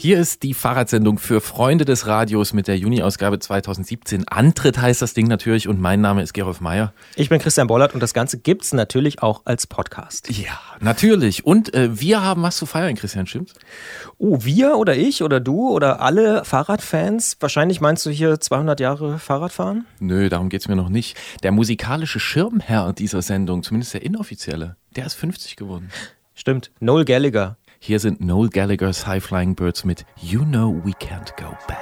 Hier ist die Fahrradsendung für Freunde des Radios mit der Juni-Ausgabe 2017. Antritt heißt das Ding natürlich und mein Name ist Gerolf Meyer. Ich bin Christian Bollert und das Ganze gibt's natürlich auch als Podcast. Ja, natürlich. Und äh, wir haben was zu feiern, Christian, stimmt's? Oh, wir oder ich oder du oder alle Fahrradfans? Wahrscheinlich meinst du hier 200 Jahre Fahrradfahren? Nö, darum geht's mir noch nicht. Der musikalische Schirmherr dieser Sendung, zumindest der inoffizielle, der ist 50 geworden. Stimmt, Noel Gallagher. Hier sind Noel Gallagher's High Flying Birds mit You Know We Can't Go Back.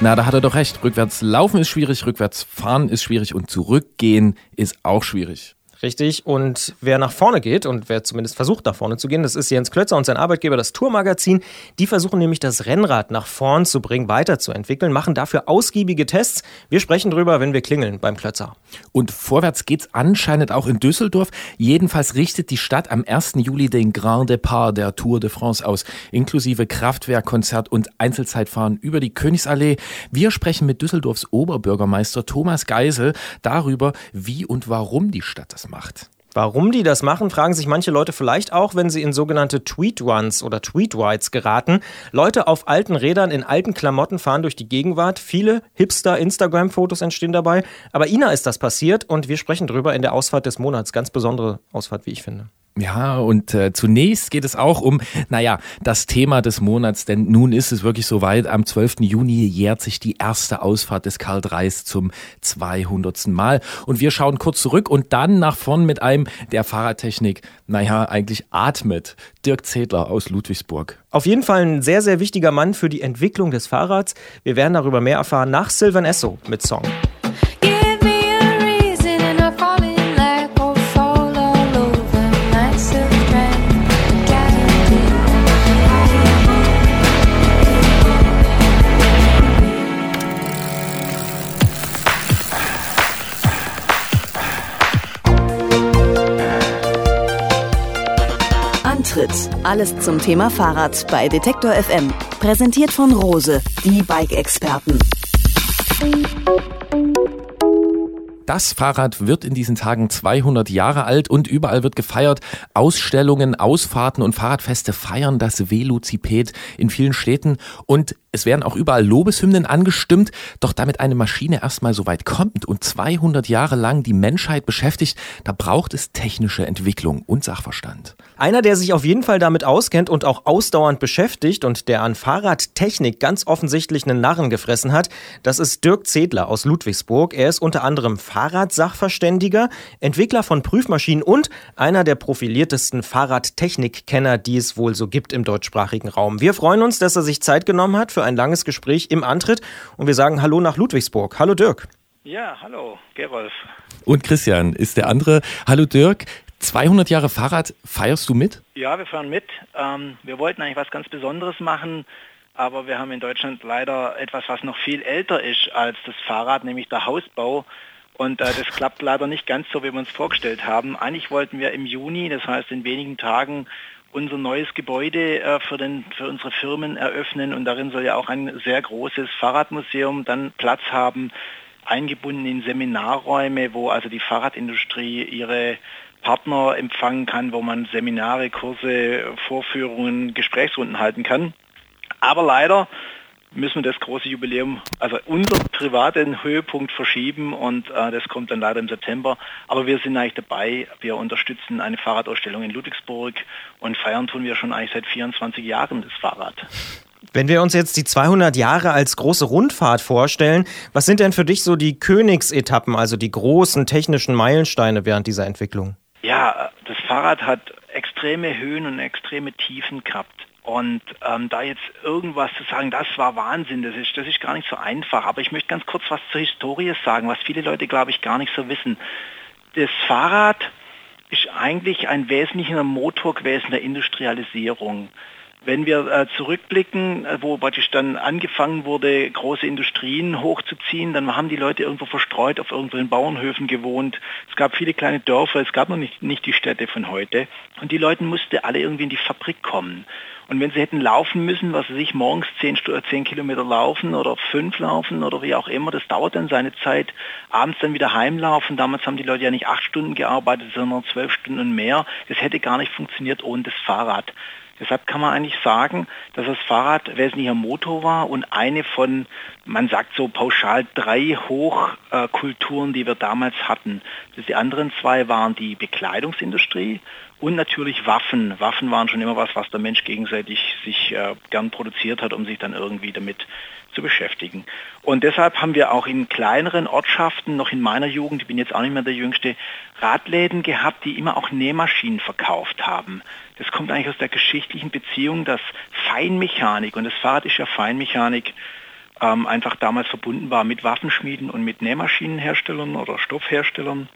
Na, da hat er doch recht. Rückwärts laufen ist schwierig, rückwärts fahren ist schwierig und zurückgehen ist auch schwierig. Richtig. Und wer nach vorne geht und wer zumindest versucht, nach vorne zu gehen, das ist Jens Klötzer und sein Arbeitgeber, das Tourmagazin. Die versuchen nämlich das Rennrad nach vorn zu bringen, weiterzuentwickeln, machen dafür ausgiebige Tests. Wir sprechen drüber, wenn wir klingeln beim Klötzer. Und vorwärts geht's anscheinend auch in Düsseldorf. Jedenfalls richtet die Stadt am 1. Juli den Grand Depart der Tour de France aus, inklusive Kraftwerkkonzert und Einzelzeitfahren über die Königsallee. Wir sprechen mit Düsseldorfs Oberbürgermeister Thomas Geisel darüber, wie und warum die Stadt das macht. Warum die das machen, fragen sich manche Leute vielleicht auch, wenn sie in sogenannte Tweet-Runs oder Tweet-Rides geraten. Leute auf alten Rädern in alten Klamotten fahren durch die Gegenwart. Viele Hipster-Instagram-Fotos entstehen dabei. Aber Ina ist das passiert und wir sprechen drüber in der Ausfahrt des Monats. Ganz besondere Ausfahrt, wie ich finde. Ja, und äh, zunächst geht es auch um, naja, das Thema des Monats, denn nun ist es wirklich soweit. Am 12. Juni jährt sich die erste Ausfahrt des Karl Dreis zum 200. Mal. Und wir schauen kurz zurück und dann nach vorn mit einem, der Fahrradtechnik, naja, eigentlich atmet. Dirk Zedler aus Ludwigsburg. Auf jeden Fall ein sehr, sehr wichtiger Mann für die Entwicklung des Fahrrads. Wir werden darüber mehr erfahren nach Silvan Esso mit Song. Antritt: Alles zum Thema Fahrrad bei Detektor FM. Präsentiert von Rose, die Bike-Experten. Das Fahrrad wird in diesen Tagen 200 Jahre alt und überall wird gefeiert. Ausstellungen, Ausfahrten und Fahrradfeste feiern das Velociped in vielen Städten und es werden auch überall Lobeshymnen angestimmt. Doch damit eine Maschine erstmal so weit kommt und 200 Jahre lang die Menschheit beschäftigt, da braucht es technische Entwicklung und Sachverstand. Einer, der sich auf jeden Fall damit auskennt und auch ausdauernd beschäftigt und der an Fahrradtechnik ganz offensichtlich einen Narren gefressen hat, das ist Dirk Zedler aus Ludwigsburg. Er ist unter anderem Fahrradsachverständiger, Entwickler von Prüfmaschinen und einer der profiliertesten Fahrradtechnikkenner, die es wohl so gibt im deutschsprachigen Raum. Wir freuen uns, dass er sich Zeit genommen hat für ein langes Gespräch im Antritt und wir sagen Hallo nach Ludwigsburg. Hallo Dirk. Ja, hallo, Gerolf. Und Christian ist der andere. Hallo Dirk. 200 Jahre Fahrrad, feierst du mit? Ja, wir fahren mit. Ähm, wir wollten eigentlich was ganz Besonderes machen, aber wir haben in Deutschland leider etwas, was noch viel älter ist als das Fahrrad, nämlich der Hausbau. Und äh, das klappt leider nicht ganz so, wie wir uns vorgestellt haben. Eigentlich wollten wir im Juni, das heißt in wenigen Tagen, unser neues Gebäude äh, für, den, für unsere Firmen eröffnen und darin soll ja auch ein sehr großes Fahrradmuseum dann Platz haben, eingebunden in Seminarräume, wo also die Fahrradindustrie ihre Partner empfangen kann, wo man Seminare, Kurse, Vorführungen, Gesprächsrunden halten kann. Aber leider müssen wir das große Jubiläum, also unser privaten Höhepunkt verschieben und äh, das kommt dann leider im September. Aber wir sind eigentlich dabei. Wir unterstützen eine Fahrradausstellung in Ludwigsburg und feiern tun wir schon eigentlich seit 24 Jahren das Fahrrad. Wenn wir uns jetzt die 200 Jahre als große Rundfahrt vorstellen, was sind denn für dich so die Königsetappen, also die großen technischen Meilensteine während dieser Entwicklung? Ja, das Fahrrad hat extreme Höhen und extreme Tiefen gehabt. Und ähm, da jetzt irgendwas zu sagen, das war Wahnsinn, das ist, das ist gar nicht so einfach. Aber ich möchte ganz kurz was zur Historie sagen, was viele Leute, glaube ich, gar nicht so wissen. Das Fahrrad ist eigentlich ein wesentlicher Motor gewesen der Industrialisierung. Wenn wir äh, zurückblicken, äh, wo praktisch dann angefangen wurde, große Industrien hochzuziehen, dann haben die Leute irgendwo verstreut auf irgendwelchen Bauernhöfen gewohnt. Es gab viele kleine Dörfer, es gab noch nicht, nicht die Städte von heute. Und die Leute mussten alle irgendwie in die Fabrik kommen. Und wenn sie hätten laufen müssen, was sie sich morgens 10, 10 Kilometer laufen oder 5 laufen oder wie auch immer, das dauert dann seine Zeit. Abends dann wieder heimlaufen. Damals haben die Leute ja nicht acht Stunden gearbeitet, sondern zwölf Stunden und mehr. Das hätte gar nicht funktioniert ohne das Fahrrad. Deshalb kann man eigentlich sagen, dass das Fahrrad wesentlicher Motor war und eine von, man sagt so pauschal, drei Hochkulturen, die wir damals hatten. Die anderen zwei waren die Bekleidungsindustrie und natürlich Waffen. Waffen waren schon immer was, was der Mensch gegenseitig sich äh, gern produziert hat, um sich dann irgendwie damit zu beschäftigen. Und deshalb haben wir auch in kleineren Ortschaften, noch in meiner Jugend, ich bin jetzt auch nicht mehr der Jüngste, Radläden gehabt, die immer auch Nähmaschinen verkauft haben. Das kommt eigentlich aus der geschichtlichen Beziehung, dass Feinmechanik, und das Fahrrad ist ja Feinmechanik, ähm, einfach damals verbunden war mit Waffenschmieden und mit Nähmaschinenherstellern oder Stoffherstellern.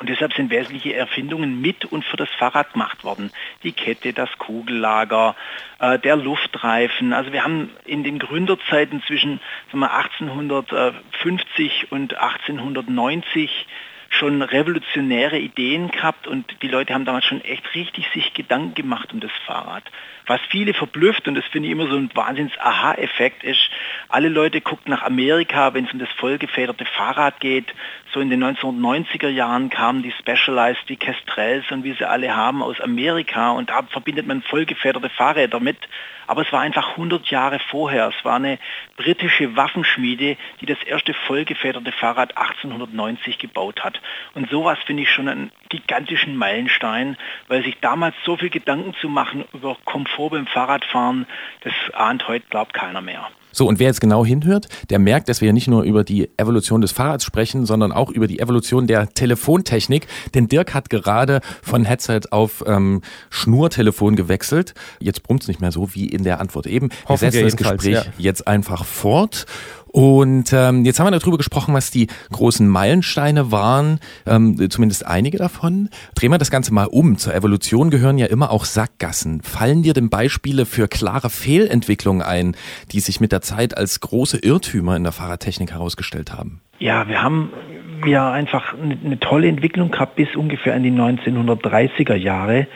Und deshalb sind wesentliche Erfindungen mit und für das Fahrrad gemacht worden. Die Kette, das Kugellager, äh, der Luftreifen. Also wir haben in den Gründerzeiten zwischen sagen wir, 1850 und 1890 schon revolutionäre Ideen gehabt und die Leute haben damals schon echt richtig sich Gedanken gemacht um das Fahrrad. Was viele verblüfft, und das finde ich immer so ein Wahnsinns-Aha-Effekt ist, alle Leute gucken nach Amerika, wenn es um das vollgefederte Fahrrad geht. So in den 1990er Jahren kamen die Specialized, die Kestrels und wie sie alle haben aus Amerika und da verbindet man vollgefederte Fahrräder mit. Aber es war einfach 100 Jahre vorher. Es war eine britische Waffenschmiede, die das erste vollgefederte Fahrrad 1890 gebaut hat. Und sowas finde ich schon einen gigantischen Meilenstein, weil sich damals so viel Gedanken zu machen über Komfort beim Fahrradfahren, das ahnt heute, glaubt keiner mehr. So, und wer jetzt genau hinhört, der merkt, dass wir ja nicht nur über die Evolution des Fahrrads sprechen, sondern auch über die Evolution der Telefontechnik. Denn Dirk hat gerade von Headset auf ähm, Schnurtelefon gewechselt. Jetzt brummt es nicht mehr so wie in der Antwort eben. Wir setzen das Gespräch ja. jetzt einfach fort und ähm, jetzt haben wir darüber gesprochen, was die großen Meilensteine waren, ähm, zumindest einige davon. Drehen wir das Ganze mal um. Zur Evolution gehören ja immer auch Sackgassen. Fallen dir denn Beispiele für klare Fehlentwicklungen ein, die sich mit der Zeit als große Irrtümer in der Fahrradtechnik herausgestellt haben? Ja, wir haben ja einfach eine, tolle Entwicklung gehabt bis ungefähr in die 1930er Jahre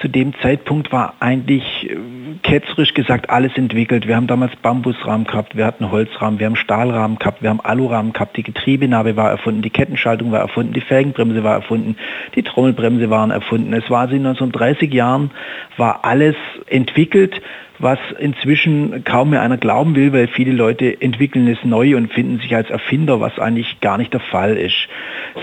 zu dem Zeitpunkt war eigentlich äh, ketzerisch gesagt alles entwickelt. Wir haben damals Bambusrahmen gehabt, wir hatten Holzrahmen, wir haben Stahlrahmen gehabt, wir haben Alurahmen gehabt, die Getriebenarbe war erfunden, die Kettenschaltung war erfunden, die Felgenbremse war erfunden, die Trommelbremse waren erfunden. Es war also in 1930 Jahren war alles entwickelt was inzwischen kaum mehr einer glauben will, weil viele Leute entwickeln es neu und finden sich als Erfinder, was eigentlich gar nicht der Fall ist.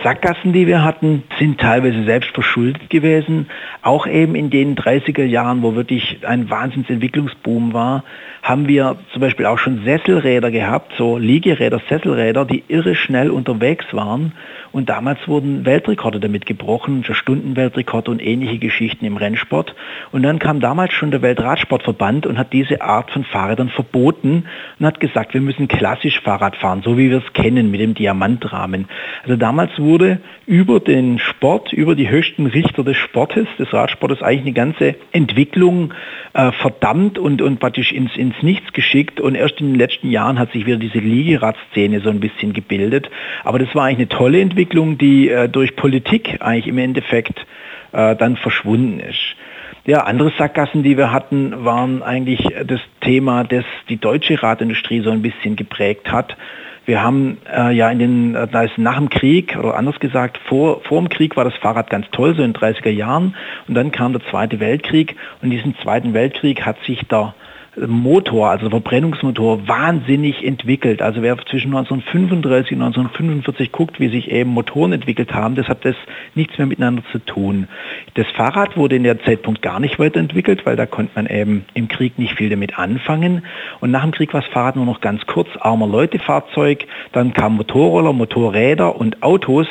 Sackgassen, die wir hatten, sind teilweise selbst verschuldet gewesen. Auch eben in den 30er Jahren, wo wirklich ein Wahnsinnsentwicklungsboom war, haben wir zum Beispiel auch schon Sesselräder gehabt, so Liegeräder, Sesselräder, die irre schnell unterwegs waren. Und damals wurden Weltrekorde damit gebrochen, für Stundenweltrekorde und ähnliche Geschichten im Rennsport. Und dann kam damals schon der Weltradsportverband und hat diese Art von Fahrrädern verboten und hat gesagt, wir müssen klassisch Fahrrad fahren, so wie wir es kennen mit dem Diamantrahmen. Also damals wurde über den Sport, über die höchsten Richter des Sportes, des Radsportes eigentlich eine ganze Entwicklung äh, verdammt und, und praktisch ins, ins Nichts geschickt und erst in den letzten Jahren hat sich wieder diese Liegeradszene so ein bisschen gebildet. Aber das war eigentlich eine tolle Entwicklung, die äh, durch Politik eigentlich im Endeffekt äh, dann verschwunden ist. Ja, andere Sackgassen, die wir hatten, waren eigentlich das Thema, das die deutsche Radindustrie so ein bisschen geprägt hat. Wir haben äh, ja in den, äh, da ist nach dem Krieg, oder anders gesagt, vor, vor dem Krieg war das Fahrrad ganz toll, so in den 30er Jahren. Und dann kam der Zweite Weltkrieg und in diesem Zweiten Weltkrieg hat sich der Motor, also Verbrennungsmotor, wahnsinnig entwickelt. Also wer zwischen 1935 und 1945 guckt, wie sich eben Motoren entwickelt haben, das hat das nichts mehr miteinander zu tun. Das Fahrrad wurde in der Zeitpunkt gar nicht weiterentwickelt, weil da konnte man eben im Krieg nicht viel damit anfangen. Und nach dem Krieg war das Fahrrad nur noch ganz kurz, armer Leute-Fahrzeug. Dann kamen Motorroller, Motorräder und Autos.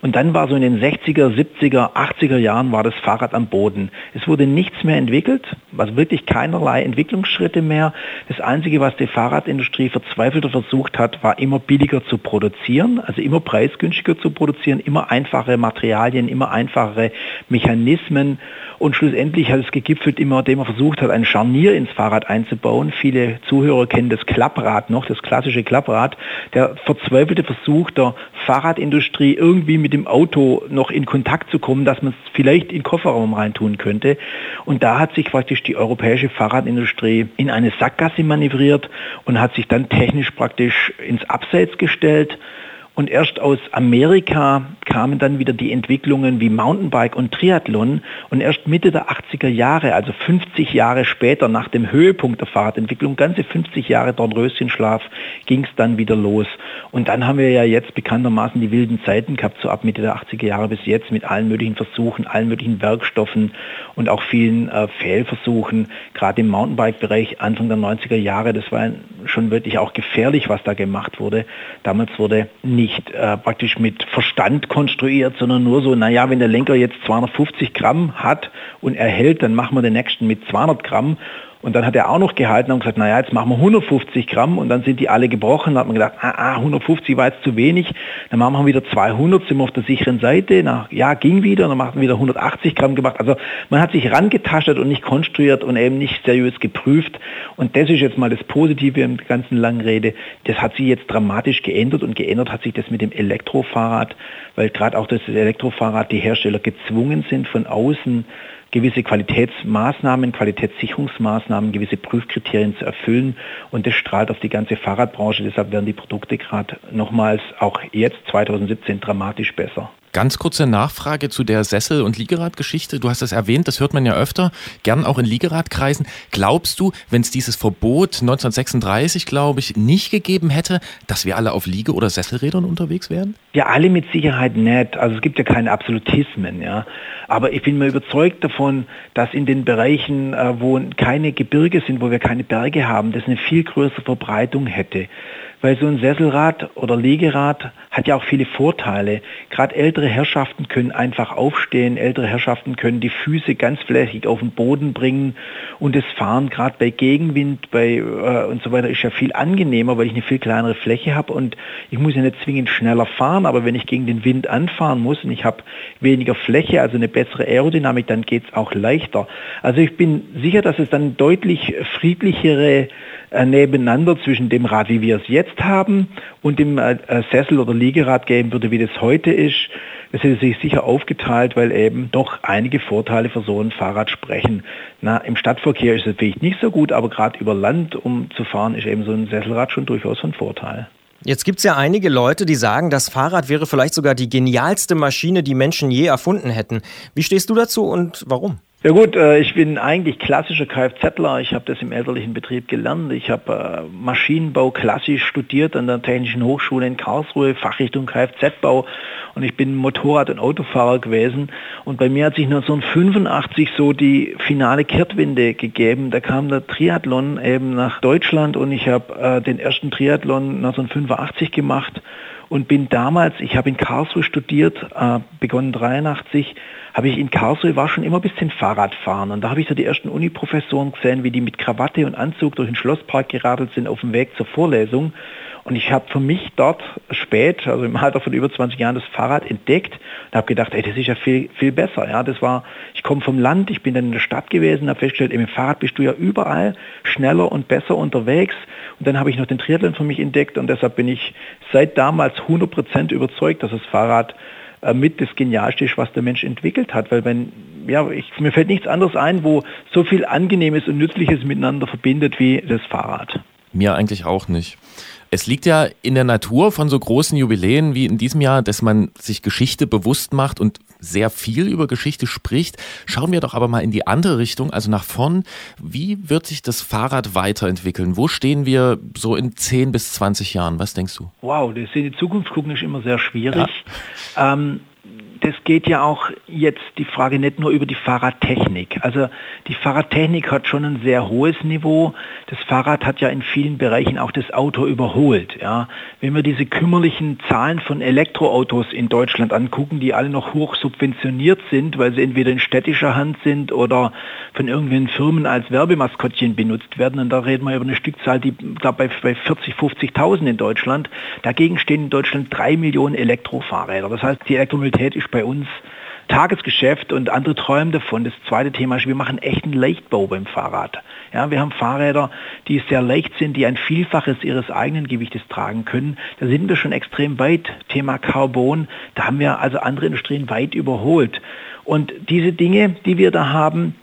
Und dann war so in den 60er, 70er, 80er Jahren war das Fahrrad am Boden. Es wurde nichts mehr entwickelt, also wirklich keinerlei Entwicklungsschritt Schritte mehr. Das Einzige, was die Fahrradindustrie verzweifelter versucht hat, war immer billiger zu produzieren, also immer preisgünstiger zu produzieren, immer einfache Materialien, immer einfachere Mechanismen und schlussendlich hat es gegipfelt immer, indem man versucht hat, ein Scharnier ins Fahrrad einzubauen. Viele Zuhörer kennen das Klapprad noch, das klassische Klapprad. Der verzweifelte Versuch der Fahrradindustrie irgendwie mit dem Auto noch in Kontakt zu kommen, dass man es vielleicht in den Kofferraum reintun könnte. Und da hat sich praktisch die europäische Fahrradindustrie in eine Sackgasse manövriert und hat sich dann technisch praktisch ins Abseits gestellt und erst aus Amerika kamen dann wieder die Entwicklungen wie Mountainbike und Triathlon. Und erst Mitte der 80er Jahre, also 50 Jahre später nach dem Höhepunkt der Fahrradentwicklung, ganze 50 Jahre Dornröschenschlaf, ging es dann wieder los. Und dann haben wir ja jetzt bekanntermaßen die wilden Zeiten gehabt, so ab Mitte der 80er Jahre bis jetzt mit allen möglichen Versuchen, allen möglichen Werkstoffen und auch vielen äh, Fehlversuchen, gerade im Mountainbike-Bereich Anfang der 90er Jahre. Das war schon wirklich auch gefährlich, was da gemacht wurde. Damals wurde nicht nicht äh, praktisch mit Verstand konstruiert, sondern nur so, naja, wenn der Lenker jetzt 250 Gramm hat und er hält, dann machen wir den nächsten mit 200 Gramm und dann hat er auch noch gehalten und gesagt, naja, jetzt machen wir 150 Gramm und dann sind die alle gebrochen. Da hat man gedacht, ah, ah 150 war jetzt zu wenig. Dann machen wir wieder 200, sind wir auf der sicheren Seite. Na, ja, ging wieder, dann machen wir wieder 180 Gramm gemacht. Also man hat sich rangetastet und nicht konstruiert und eben nicht seriös geprüft. Und das ist jetzt mal das Positive im ganzen langen Rede. Das hat sich jetzt dramatisch geändert und geändert hat sich das mit dem Elektrofahrrad, weil gerade auch das Elektrofahrrad die Hersteller gezwungen sind, von außen gewisse Qualitätsmaßnahmen, Qualitätssicherungsmaßnahmen, gewisse Prüfkriterien zu erfüllen. Und das strahlt auf die ganze Fahrradbranche. Deshalb werden die Produkte gerade nochmals auch jetzt 2017 dramatisch besser. Ganz kurze Nachfrage zu der Sessel- und Liegeradgeschichte. Du hast es erwähnt, das hört man ja öfter, gern auch in Liegeradkreisen. Glaubst du, wenn es dieses Verbot 1936, glaube ich, nicht gegeben hätte, dass wir alle auf Liege- oder Sesselrädern unterwegs wären? Ja, alle mit Sicherheit nicht. Also es gibt ja keine Absolutismen, ja. Aber ich bin mir überzeugt davon, dass in den Bereichen, äh, wo keine Gebirge sind, wo wir keine Berge haben, das eine viel größere Verbreitung hätte weil so ein Sesselrad oder Liegerad hat ja auch viele Vorteile. Gerade ältere Herrschaften können einfach aufstehen, ältere Herrschaften können die Füße ganz flächig auf den Boden bringen und das Fahren gerade bei Gegenwind bei, äh, und so weiter ist ja viel angenehmer, weil ich eine viel kleinere Fläche habe und ich muss ja nicht zwingend schneller fahren, aber wenn ich gegen den Wind anfahren muss und ich habe weniger Fläche, also eine bessere Aerodynamik, dann geht es auch leichter. Also ich bin sicher, dass es dann deutlich friedlichere äh, nebeneinander zwischen dem Rad, wie wir es jetzt haben, und dem äh, äh, Sessel- oder Liegerad geben würde, wie das heute ist. Das hätte sich sicher aufgeteilt, weil eben doch einige Vorteile für so ein Fahrrad sprechen. Na, Im Stadtverkehr ist es vielleicht nicht so gut, aber gerade über Land, um zu fahren, ist eben so ein Sesselrad schon durchaus von Vorteil. Jetzt gibt es ja einige Leute, die sagen, das Fahrrad wäre vielleicht sogar die genialste Maschine, die Menschen je erfunden hätten. Wie stehst du dazu und warum? Ja gut, äh, ich bin eigentlich klassischer Kfzler. Ich habe das im elterlichen Betrieb gelernt. Ich habe äh, Maschinenbau klassisch studiert an der Technischen Hochschule in Karlsruhe, Fachrichtung Kfz-Bau. Und ich bin Motorrad- und Autofahrer gewesen. Und bei mir hat sich 1985 so die finale Kehrtwende gegeben. Da kam der Triathlon eben nach Deutschland und ich habe äh, den ersten Triathlon 1985 gemacht und bin damals, ich habe in Karlsruhe studiert, äh, begonnen 83, habe ich in Karlsruhe, war schon immer ein bisschen Fahrradfahren. Und da habe ich so die ersten Uniprofessoren gesehen, wie die mit Krawatte und Anzug durch den Schlosspark geradelt sind auf dem Weg zur Vorlesung und ich habe für mich dort spät, also im Alter von über 20 Jahren, das Fahrrad entdeckt und habe gedacht, ey, das ist ja viel, viel besser. Ja, das war, ich komme vom Land, ich bin dann in der Stadt gewesen, habe festgestellt, im Fahrrad bist du ja überall schneller und besser unterwegs. Und dann habe ich noch den Triathlon für mich entdeckt und deshalb bin ich seit damals 100% überzeugt, dass das Fahrrad äh, mit das Genialste ist, was der Mensch entwickelt hat. Weil wenn, ja, ich, mir fällt nichts anderes ein, wo so viel Angenehmes und Nützliches miteinander verbindet wie das Fahrrad. Mir eigentlich auch nicht. Es liegt ja in der Natur von so großen Jubiläen wie in diesem Jahr, dass man sich Geschichte bewusst macht und sehr viel über Geschichte spricht. Schauen wir doch aber mal in die andere Richtung, also nach vorn. Wie wird sich das Fahrrad weiterentwickeln? Wo stehen wir so in 10 bis 20 Jahren? Was denkst du? Wow, das in die Zukunft gucken ist immer sehr schwierig. Ja. Ähm, das geht ja auch jetzt die Frage nicht nur über die Fahrradtechnik. Also die Fahrradtechnik hat schon ein sehr hohes Niveau. Das Fahrrad hat ja in vielen Bereichen auch das Auto überholt. Ja. Wenn wir diese kümmerlichen Zahlen von Elektroautos in Deutschland angucken, die alle noch hoch subventioniert sind, weil sie entweder in städtischer Hand sind oder von irgendwelchen Firmen als Werbemaskottchen benutzt werden, und da reden wir über eine Stückzahl, die glaube bei 40, 50.000 in Deutschland. Dagegen stehen in Deutschland drei Millionen Elektrofahrräder. Das heißt, die Elektromobilität ist bei uns Tagesgeschäft und andere träumen davon. Das zweite Thema ist, wir machen echten Leichtbau beim Fahrrad. Ja, wir haben Fahrräder, die sehr leicht sind, die ein Vielfaches ihres eigenen Gewichtes tragen können. Da sind wir schon extrem weit. Thema Carbon, da haben wir also andere Industrien weit überholt. Und diese Dinge, die wir da haben,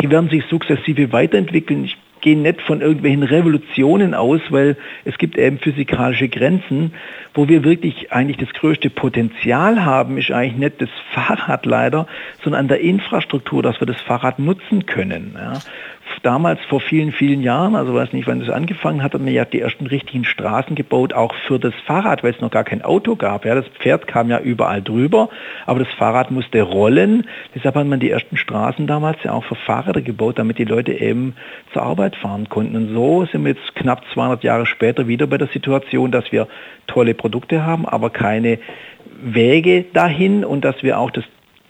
die werden sich sukzessive weiterentwickeln. Ich gehen nicht von irgendwelchen Revolutionen aus, weil es gibt eben physikalische Grenzen. Wo wir wirklich eigentlich das größte Potenzial haben, ist eigentlich nicht das Fahrrad leider, sondern an der Infrastruktur, dass wir das Fahrrad nutzen können. Ja damals vor vielen, vielen Jahren, also weiß nicht, wann das angefangen hat, hat man ja die ersten richtigen Straßen gebaut, auch für das Fahrrad, weil es noch gar kein Auto gab. Ja, das Pferd kam ja überall drüber, aber das Fahrrad musste rollen. Deshalb hat man die ersten Straßen damals ja auch für Fahrräder gebaut, damit die Leute eben zur Arbeit fahren konnten. Und so sind wir jetzt knapp 200 Jahre später wieder bei der Situation, dass wir tolle Produkte haben, aber keine Wege dahin und dass wir auch das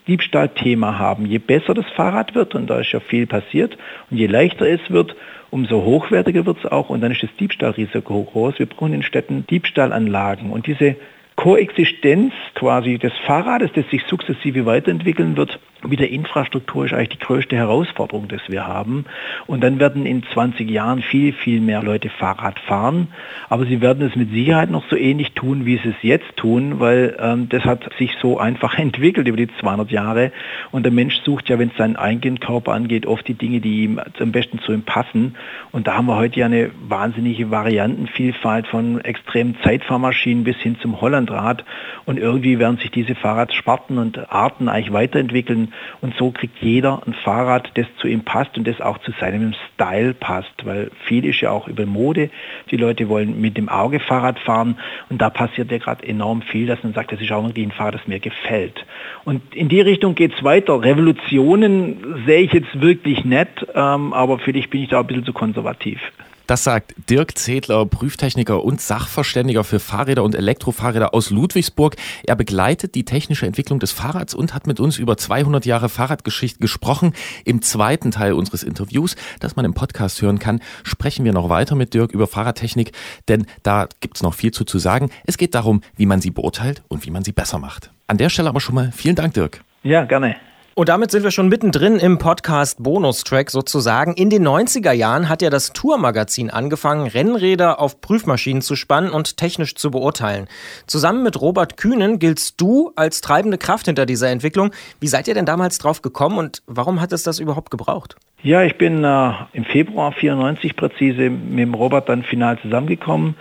Diebstahlthema haben. Je besser das Fahrrad wird, und da ist ja viel passiert, und je leichter es wird, umso hochwertiger wird es auch und dann ist das Diebstahlrisiko groß. Wir brauchen in Städten Diebstahlanlagen und diese Koexistenz quasi des Fahrrades, das sich sukzessive weiterentwickeln wird, mit der Infrastruktur ist eigentlich die größte Herausforderung, das wir haben. Und dann werden in 20 Jahren viel, viel mehr Leute Fahrrad fahren. Aber sie werden es mit Sicherheit noch so ähnlich tun, wie sie es jetzt tun, weil ähm, das hat sich so einfach entwickelt über die 200 Jahre. Und der Mensch sucht ja, wenn es seinen eigenen Körper angeht, oft die Dinge, die ihm am besten zu ihm passen. Und da haben wir heute ja eine wahnsinnige Variantenvielfalt von extremen Zeitfahrmaschinen bis hin zum Hollandrad. Und irgendwie werden sich diese Fahrradsparten und Arten eigentlich weiterentwickeln. Und so kriegt jeder ein Fahrrad, das zu ihm passt und das auch zu seinem Style passt. Weil viel ist ja auch über Mode. Die Leute wollen mit dem Auge Fahrrad fahren. Und da passiert ja gerade enorm viel, dass man sagt, das ist auch irgendwie ein Fahrrad, das mir gefällt. Und in die Richtung geht es weiter. Revolutionen sehe ich jetzt wirklich nett, ähm, aber für dich bin ich da ein bisschen zu konservativ. Das sagt Dirk Zedler, Prüftechniker und Sachverständiger für Fahrräder und Elektrofahrräder aus Ludwigsburg. Er begleitet die technische Entwicklung des Fahrrads und hat mit uns über 200 Jahre Fahrradgeschichte gesprochen. Im zweiten Teil unseres Interviews, das man im Podcast hören kann, sprechen wir noch weiter mit Dirk über Fahrradtechnik, denn da gibt's noch viel zu, zu sagen. Es geht darum, wie man sie beurteilt und wie man sie besser macht. An der Stelle aber schon mal vielen Dank, Dirk. Ja, gerne. Und damit sind wir schon mittendrin im Podcast Bonustrack sozusagen. In den 90er Jahren hat ja das Tourmagazin angefangen, Rennräder auf Prüfmaschinen zu spannen und technisch zu beurteilen. Zusammen mit Robert Kühnen giltst du als treibende Kraft hinter dieser Entwicklung. Wie seid ihr denn damals drauf gekommen und warum hat es das überhaupt gebraucht? Ja, ich bin äh, im Februar 94 präzise mit dem Robert dann final zusammengekommen.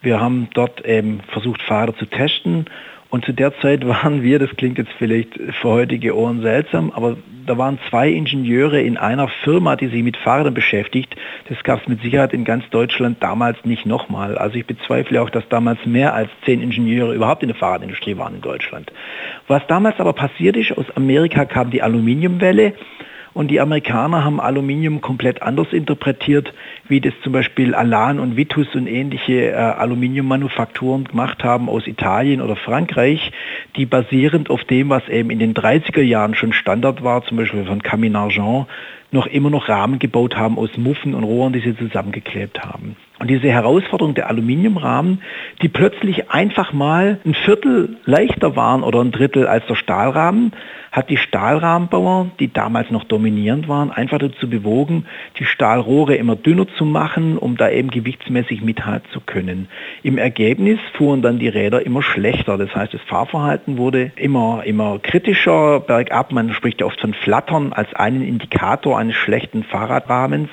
Wir haben dort eben versucht, Fahrer zu testen und zu der Zeit waren wir, das klingt jetzt vielleicht für heutige Ohren seltsam, aber da waren zwei Ingenieure in einer Firma, die sich mit Fahrrädern beschäftigt. Das gab es mit Sicherheit in ganz Deutschland damals nicht nochmal. Also ich bezweifle auch, dass damals mehr als zehn Ingenieure überhaupt in der Fahrradindustrie waren in Deutschland. Was damals aber passiert ist, aus Amerika kam die Aluminiumwelle und die Amerikaner haben Aluminium komplett anders interpretiert, wie das zum Beispiel Alan und Vitus und ähnliche äh, Aluminiummanufakturen gemacht haben aus Italien oder Frankreich, die basierend auf dem, was eben in den 30er Jahren schon Standard war, zum Beispiel von Camin Argent, noch immer noch Rahmen gebaut haben aus Muffen und Rohren, die sie zusammengeklebt haben. Und diese Herausforderung der Aluminiumrahmen, die plötzlich einfach mal ein Viertel leichter waren oder ein Drittel als der Stahlrahmen, hat die Stahlrahmenbauer, die damals noch dominierend waren, einfach dazu bewogen, die Stahlrohre immer dünner zu machen, um da eben gewichtsmäßig mithalten zu können. Im Ergebnis fuhren dann die Räder immer schlechter. Das heißt, das Fahrverhalten wurde immer, immer kritischer bergab. Man spricht ja oft von Flattern als einen Indikator eines schlechten Fahrradrahmens.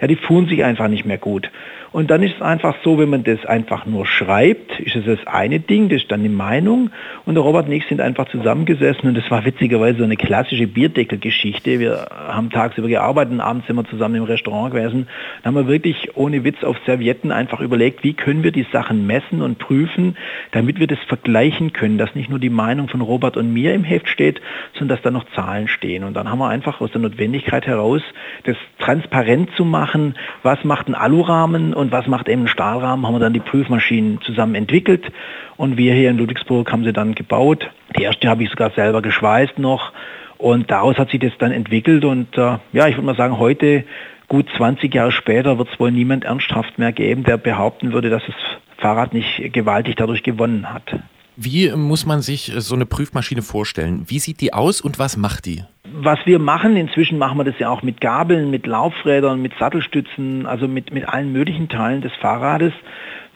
Ja, die fuhren sich einfach nicht mehr gut. Und dann ist es einfach so, wenn man das einfach nur schreibt, ist es das eine Ding, das ist dann die Meinung. Und der Robert und ich sind einfach zusammengesessen und das war witziger lustigerweise so eine klassische Bierdeckelgeschichte. Wir haben tagsüber gearbeitet und abends sind wir zusammen im Restaurant gewesen. Da haben wir wirklich ohne Witz auf Servietten einfach überlegt, wie können wir die Sachen messen und prüfen, damit wir das vergleichen können, dass nicht nur die Meinung von Robert und mir im Heft steht, sondern dass da noch Zahlen stehen. Und dann haben wir einfach aus der Notwendigkeit heraus, das transparent zu machen, was macht ein Alurahmen und was macht eben ein Stahlrahmen, haben wir dann die Prüfmaschinen zusammen entwickelt und wir hier in Ludwigsburg haben sie dann gebaut. Die erste habe ich sogar selber geschweißt noch und daraus hat sich das dann entwickelt und äh, ja, ich würde mal sagen, heute, gut 20 Jahre später, wird es wohl niemand ernsthaft mehr geben, der behaupten würde, dass das Fahrrad nicht gewaltig dadurch gewonnen hat. Wie muss man sich so eine Prüfmaschine vorstellen? Wie sieht die aus und was macht die? Was wir machen, inzwischen machen wir das ja auch mit Gabeln, mit Laufrädern, mit Sattelstützen, also mit, mit allen möglichen Teilen des Fahrrades.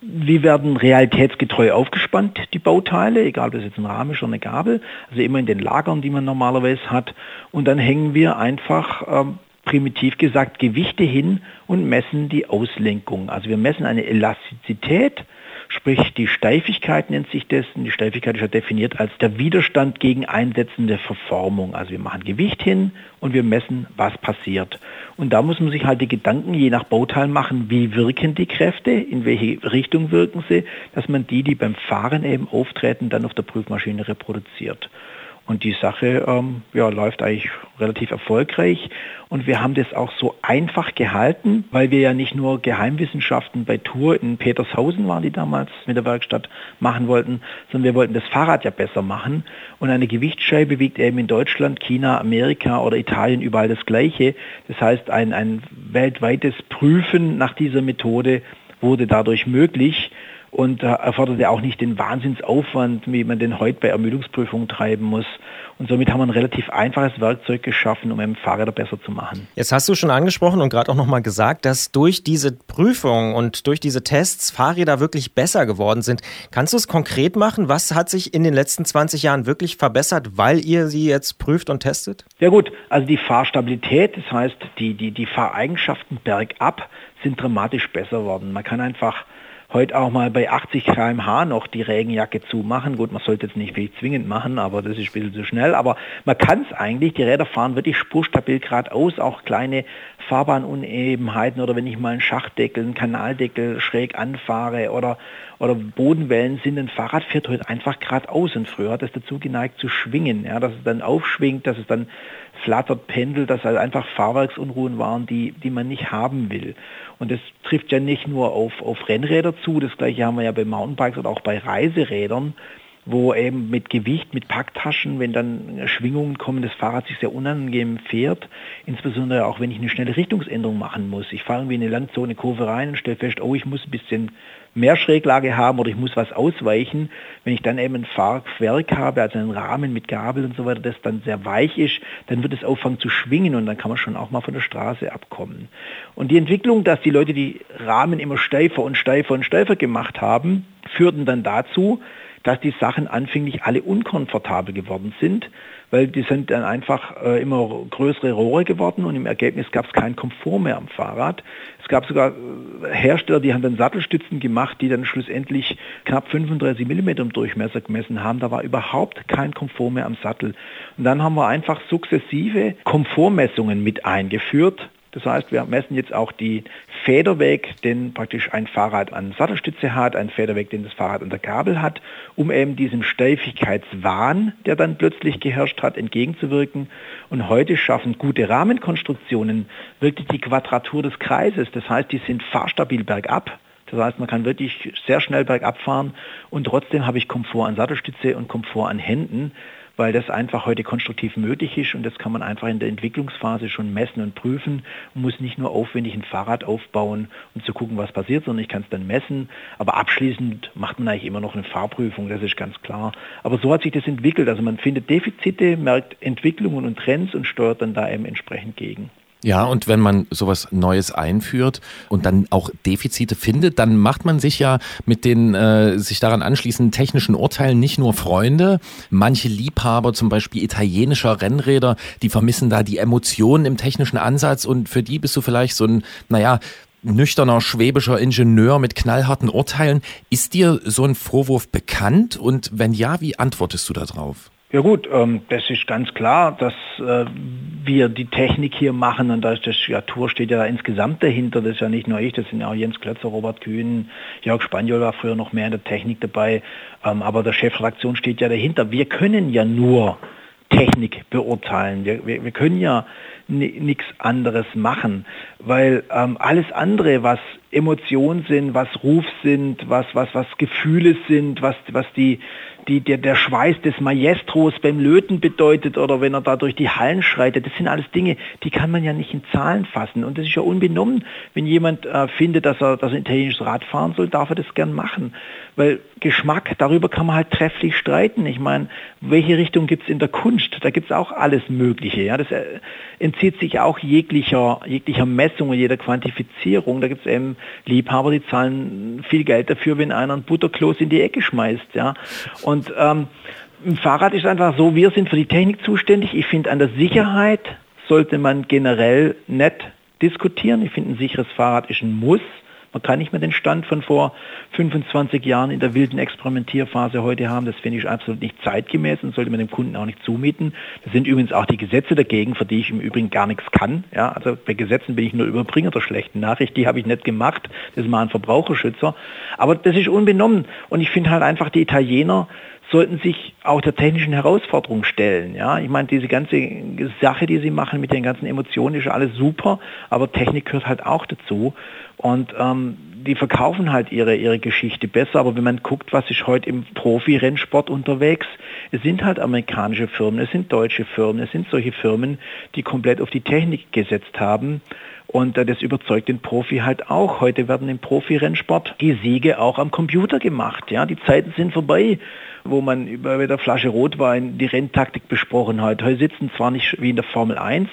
Wie werden realitätsgetreu aufgespannt, die Bauteile, egal ob das jetzt ein Rahmen ist oder eine Gabel, also immer in den Lagern, die man normalerweise hat. Und dann hängen wir einfach ähm, primitiv gesagt Gewichte hin und messen die Auslenkung. Also wir messen eine Elastizität, Sprich, die Steifigkeit nennt sich. Und die Steifigkeit ist ja definiert als der Widerstand gegen einsetzende Verformung. Also wir machen Gewicht hin und wir messen, was passiert. Und da muss man sich halt die Gedanken je nach Bauteil machen, wie wirken die Kräfte, in welche Richtung wirken sie, dass man die, die beim Fahren eben auftreten, dann auf der Prüfmaschine reproduziert. Und die Sache ähm, ja, läuft eigentlich relativ erfolgreich. Und wir haben das auch so einfach gehalten, weil wir ja nicht nur Geheimwissenschaften bei Tour in Petershausen waren, die damals mit der Werkstatt machen wollten, sondern wir wollten das Fahrrad ja besser machen. Und eine Gewichtsscheibe wiegt eben in Deutschland, China, Amerika oder Italien überall das Gleiche. Das heißt, ein, ein weltweites Prüfen nach dieser Methode wurde dadurch möglich und erfordert ja auch nicht den Wahnsinnsaufwand, wie man den heute bei Ermüdungsprüfungen treiben muss. Und somit haben wir ein relativ einfaches Werkzeug geschaffen, um eben Fahrräder besser zu machen. Jetzt hast du schon angesprochen und gerade auch nochmal gesagt, dass durch diese Prüfung und durch diese Tests Fahrräder wirklich besser geworden sind. Kannst du es konkret machen? Was hat sich in den letzten 20 Jahren wirklich verbessert, weil ihr sie jetzt prüft und testet? Ja gut, also die Fahrstabilität, das heißt die, die, die Fahreigenschaften bergab sind dramatisch besser geworden. Man kann einfach heute auch mal bei 80 km/h noch die Regenjacke zumachen. Gut, man sollte jetzt nicht viel zwingend machen, aber das ist ein bisschen zu schnell. Aber man kann es eigentlich, die Räder fahren wirklich spurstabil geradeaus, auch kleine Fahrbahnunebenheiten oder wenn ich mal einen Schachtdeckel, einen Kanaldeckel schräg anfahre oder, oder Bodenwellen sind, ein Fahrrad fährt heute einfach geradeaus und früher hat es dazu geneigt zu schwingen, ja, dass es dann aufschwingt, dass es dann flattert, pendelt, dass halt einfach Fahrwerksunruhen waren, die, die man nicht haben will. Und das trifft ja nicht nur auf, auf Rennräder zu, das gleiche haben wir ja bei Mountainbikes oder auch bei Reiserädern, wo eben mit Gewicht, mit Packtaschen, wenn dann Schwingungen kommen, das Fahrrad sich sehr unangenehm fährt, insbesondere auch wenn ich eine schnelle Richtungsänderung machen muss. Ich fahre irgendwie in eine Landzone Kurve rein und stelle fest, oh, ich muss ein bisschen mehr Schräglage haben oder ich muss was ausweichen. Wenn ich dann eben ein Fahrwerk habe, also einen Rahmen mit Gabel und so weiter, das dann sehr weich ist, dann wird es auffangen zu schwingen und dann kann man schon auch mal von der Straße abkommen. Und die Entwicklung, dass die Leute die Rahmen immer steifer und steifer und steifer gemacht haben, führten dann dazu, dass die Sachen anfänglich alle unkomfortabel geworden sind, weil die sind dann einfach äh, immer größere Rohre geworden und im Ergebnis gab es keinen Komfort mehr am Fahrrad. Es gab sogar äh, Hersteller, die haben dann Sattelstützen gemacht, die dann schlussendlich knapp 35 mm im Durchmesser gemessen haben. Da war überhaupt kein Komfort mehr am Sattel. Und dann haben wir einfach sukzessive Komfortmessungen mit eingeführt das heißt, wir messen jetzt auch die Federweg, den praktisch ein Fahrrad an Sattelstütze hat, ein Federweg, den das Fahrrad an der Gabel hat, um eben diesem Steifigkeitswahn, der dann plötzlich geherrscht hat, entgegenzuwirken. Und heute schaffen gute Rahmenkonstruktionen wirklich die Quadratur des Kreises. Das heißt, die sind fahrstabil bergab. Das heißt, man kann wirklich sehr schnell bergab fahren und trotzdem habe ich Komfort an Sattelstütze und Komfort an Händen weil das einfach heute konstruktiv möglich ist und das kann man einfach in der Entwicklungsphase schon messen und prüfen und muss nicht nur aufwendig ein Fahrrad aufbauen, um zu gucken, was passiert, sondern ich kann es dann messen. Aber abschließend macht man eigentlich immer noch eine Fahrprüfung, das ist ganz klar. Aber so hat sich das entwickelt. Also man findet Defizite, merkt Entwicklungen und Trends und steuert dann da eben entsprechend gegen. Ja, und wenn man sowas Neues einführt und dann auch Defizite findet, dann macht man sich ja mit den äh, sich daran anschließenden technischen Urteilen nicht nur Freunde. Manche Liebhaber, zum Beispiel italienischer Rennräder, die vermissen da die Emotionen im technischen Ansatz und für die bist du vielleicht so ein, naja, nüchterner schwäbischer Ingenieur mit knallharten Urteilen. Ist dir so ein Vorwurf bekannt und wenn ja, wie antwortest du darauf? Ja gut, ähm, das ist ganz klar, dass äh, wir die Technik hier machen und da ist das ja, Tour steht ja da insgesamt dahinter, das ist ja nicht nur ich, das sind ja auch Jens Klötzer, Robert Kühn, Jörg Spaniol war früher noch mehr in der Technik dabei, ähm, aber der Chefredaktion steht ja dahinter. Wir können ja nur Technik beurteilen. Wir, wir, wir können ja nichts anderes machen, weil ähm, alles andere, was Emotionen sind, was Ruf sind, was, was, was Gefühle sind, was, was die, die, der, der Schweiß des Maestros beim Löten bedeutet oder wenn er da durch die Hallen schreitet. Das sind alles Dinge, die kann man ja nicht in Zahlen fassen. Und das ist ja unbenommen, wenn jemand äh, findet, dass er, dass er italienisches Rad fahren soll, darf er das gern machen. Weil Geschmack, darüber kann man halt trefflich streiten. Ich meine, welche Richtung gibt es in der Kunst? Da gibt es auch alles Mögliche. Ja? Das äh, entzieht sich auch jeglicher, jeglicher Messung und jeder Quantifizierung. Da gibt es eben Liebhaber, die zahlen viel Geld dafür, wenn einer ein Butterkloß in die Ecke schmeißt. Ja? Und ähm, ein Fahrrad ist einfach so, wir sind für die Technik zuständig. Ich finde, an der Sicherheit sollte man generell nicht diskutieren. Ich finde, ein sicheres Fahrrad ist ein Muss. Man kann nicht mehr den Stand von vor 25 Jahren in der wilden Experimentierphase heute haben. Das finde ich absolut nicht zeitgemäß und sollte man dem Kunden auch nicht zumieten. Das sind übrigens auch die Gesetze dagegen, für die ich im Übrigen gar nichts kann. Ja, also bei Gesetzen bin ich nur Überbringer der schlechten Nachricht. Die habe ich nicht gemacht. Das ist mal ein Verbraucherschützer. Aber das ist unbenommen. Und ich finde halt einfach, die Italiener sollten sich auch der technischen Herausforderung stellen. Ja, ich meine, diese ganze Sache, die sie machen mit den ganzen Emotionen, ist alles super, aber Technik gehört halt auch dazu. Und ähm, die verkaufen halt ihre, ihre Geschichte besser, aber wenn man guckt, was ist heute im Profi-Rennsport unterwegs, es sind halt amerikanische Firmen, es sind deutsche Firmen, es sind solche Firmen, die komplett auf die Technik gesetzt haben. Und äh, das überzeugt den Profi halt auch. Heute werden im Profi-Rennsport die Siege auch am Computer gemacht. Ja, die Zeiten sind vorbei wo man über mit der Flasche Rotwein die Renntaktik besprochen hat. Heute sitzen zwar nicht wie in der Formel 1,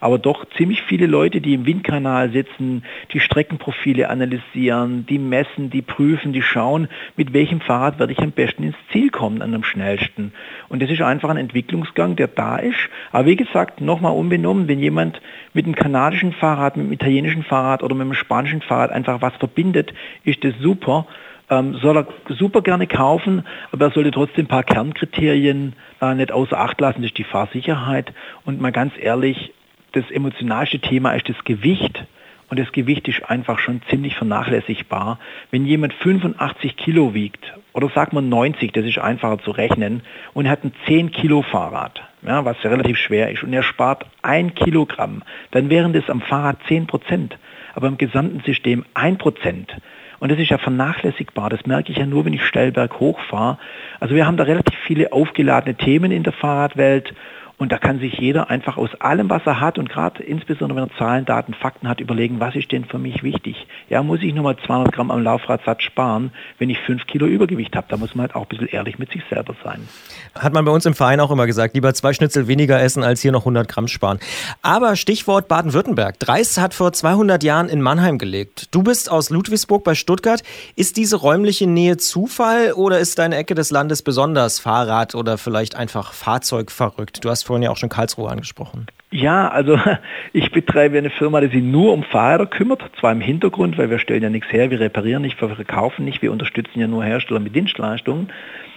aber doch ziemlich viele Leute, die im Windkanal sitzen, die Streckenprofile analysieren, die messen, die prüfen, die schauen, mit welchem Fahrrad werde ich am besten ins Ziel kommen, an am schnellsten. Und das ist einfach ein Entwicklungsgang, der da ist. Aber wie gesagt, nochmal unbenommen, wenn jemand mit einem kanadischen Fahrrad, mit einem italienischen Fahrrad oder mit einem spanischen Fahrrad einfach was verbindet, ist das super ähm, soll er super gerne kaufen, aber er sollte trotzdem ein paar Kernkriterien äh, nicht außer Acht lassen, das ist die Fahrsicherheit. Und mal ganz ehrlich, das emotionalste Thema ist das Gewicht. Und das Gewicht ist einfach schon ziemlich vernachlässigbar. Wenn jemand 85 Kilo wiegt, oder sagt man 90, das ist einfacher zu rechnen, und hat ein 10 Kilo Fahrrad, ja, was relativ schwer ist, und er spart ein Kilogramm, dann wären das am Fahrrad 10 Prozent, aber im gesamten System 1 Prozent. Und das ist ja vernachlässigbar. Das merke ich ja nur, wenn ich steil berghoch fahre. Also wir haben da relativ viele aufgeladene Themen in der Fahrradwelt und da kann sich jeder einfach aus allem, was er hat und gerade insbesondere wenn er Zahlen, Daten, Fakten hat, überlegen, was ist denn für mich wichtig? Ja, muss ich nur mal 200 Gramm am Laufradsatz sparen, wenn ich 5 Kilo Übergewicht habe? Da muss man halt auch ein bisschen ehrlich mit sich selber sein. Hat man bei uns im Verein auch immer gesagt, lieber zwei Schnitzel weniger essen, als hier noch 100 Gramm sparen. Aber Stichwort Baden-Württemberg. Dreis hat vor 200 Jahren in Mannheim gelebt. Du bist aus Ludwigsburg bei Stuttgart. Ist diese räumliche Nähe Zufall oder ist deine Ecke des Landes besonders Fahrrad oder vielleicht einfach Fahrzeug verrückt? Du hast vorhin ja auch schon Karlsruhe angesprochen. Ja, also ich betreibe eine Firma, die sich nur um Fahrräder kümmert, zwar im Hintergrund, weil wir stellen ja nichts her, wir reparieren nicht, wir verkaufen nicht, wir unterstützen ja nur Hersteller mit Dienstleistungen.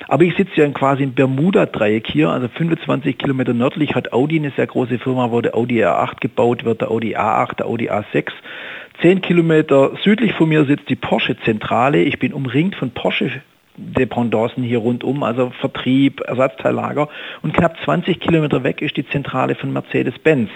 Aber ich sitze ja quasi im Bermuda-Dreieck hier, also 25 Kilometer nördlich hat Audi eine sehr große Firma, wo der Audi R8 gebaut wird, der Audi A8, der Audi A6. Zehn Kilometer südlich von mir sitzt die Porsche-Zentrale. Ich bin umringt von Porsche Dependancen hier rundum, also Vertrieb, Ersatzteillager. Und knapp 20 Kilometer weg ist die Zentrale von Mercedes-Benz.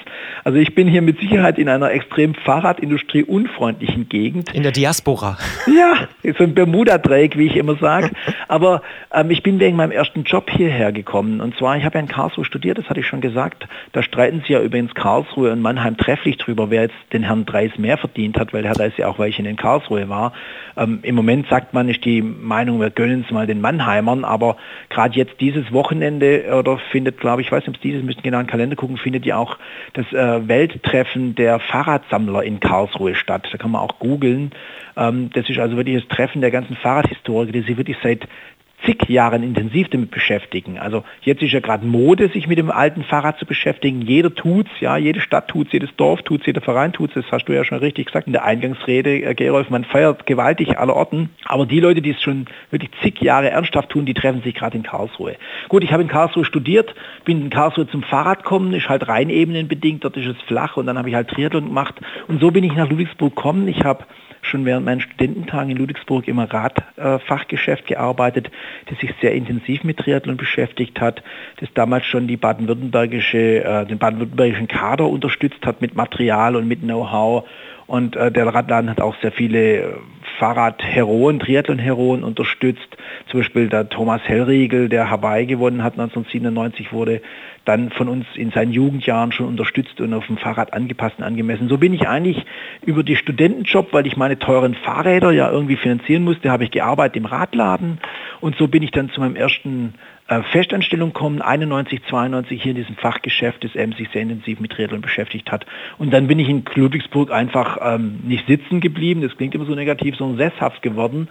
Also ich bin hier mit Sicherheit in einer extrem Fahrradindustrie unfreundlichen Gegend. In der Diaspora. Ja, so ein Bermuda-Dreieck, wie ich immer sage. Aber ähm, ich bin wegen meinem ersten Job hierher gekommen. Und zwar, ich habe ja in Karlsruhe studiert, das hatte ich schon gesagt. Da streiten sich ja übrigens Karlsruhe und Mannheim trefflich drüber, wer jetzt den Herrn Dreis mehr verdient hat, weil der Herr Dreis ja auch Weichen in Karlsruhe war. Ähm, Im Moment sagt man, ist die Meinung, wir gönnen es mal den Mannheimern, aber gerade jetzt dieses Wochenende oder findet, glaube ich, weiß nicht, ob es dieses, müssen genau in den Kalender gucken, findet ja auch das äh, Welttreffen der Fahrradsammler in Karlsruhe statt. Da kann man auch googeln. Ähm, das ist also wirklich das Treffen der ganzen Fahrradhistoriker, die sich wirklich seit zig Jahren intensiv damit beschäftigen. Also jetzt ist ja gerade Mode, sich mit dem alten Fahrrad zu beschäftigen. Jeder tut's, ja, jede Stadt tut's, jedes Dorf tut's, jeder Verein tut's. Das hast du ja schon richtig gesagt in der Eingangsrede, äh, Gerolf. Man feiert gewaltig aller Orten. Aber die Leute, die es schon wirklich zig Jahre ernsthaft tun, die treffen sich gerade in Karlsruhe. Gut, ich habe in Karlsruhe studiert, bin in Karlsruhe zum Fahrrad gekommen, ist halt rein ebenenbedingt, dort ist es flach und dann habe ich halt Triathlon gemacht. Und so bin ich nach Ludwigsburg gekommen. Ich habe schon während meinen Studententagen in Ludwigsburg im Radfachgeschäft gearbeitet, das sich sehr intensiv mit Triathlon beschäftigt hat, das damals schon die baden-württembergische, äh, den baden-württembergischen Kader unterstützt hat mit Material und mit Know-how. Und äh, der Radladen hat auch sehr viele Fahrradheroen, Triathlon-Heroen unterstützt. Zum Beispiel der Thomas Hellriegel, der Hawaii gewonnen hat 1997, wurde dann von uns in seinen Jugendjahren schon unterstützt und auf dem Fahrrad angepasst und angemessen. So bin ich eigentlich über die Studentenjob, weil ich meine teuren Fahrräder ja irgendwie finanzieren musste, habe ich gearbeitet im Radladen und so bin ich dann zu meinem ersten äh, Festanstellung kommen, 91, 92 hier in diesem Fachgeschäft, das eben sich sehr intensiv mit Rädern beschäftigt hat. Und dann bin ich in Ludwigsburg einfach ähm, nicht sitzen geblieben, das klingt immer so negativ, sondern sesshaft geworden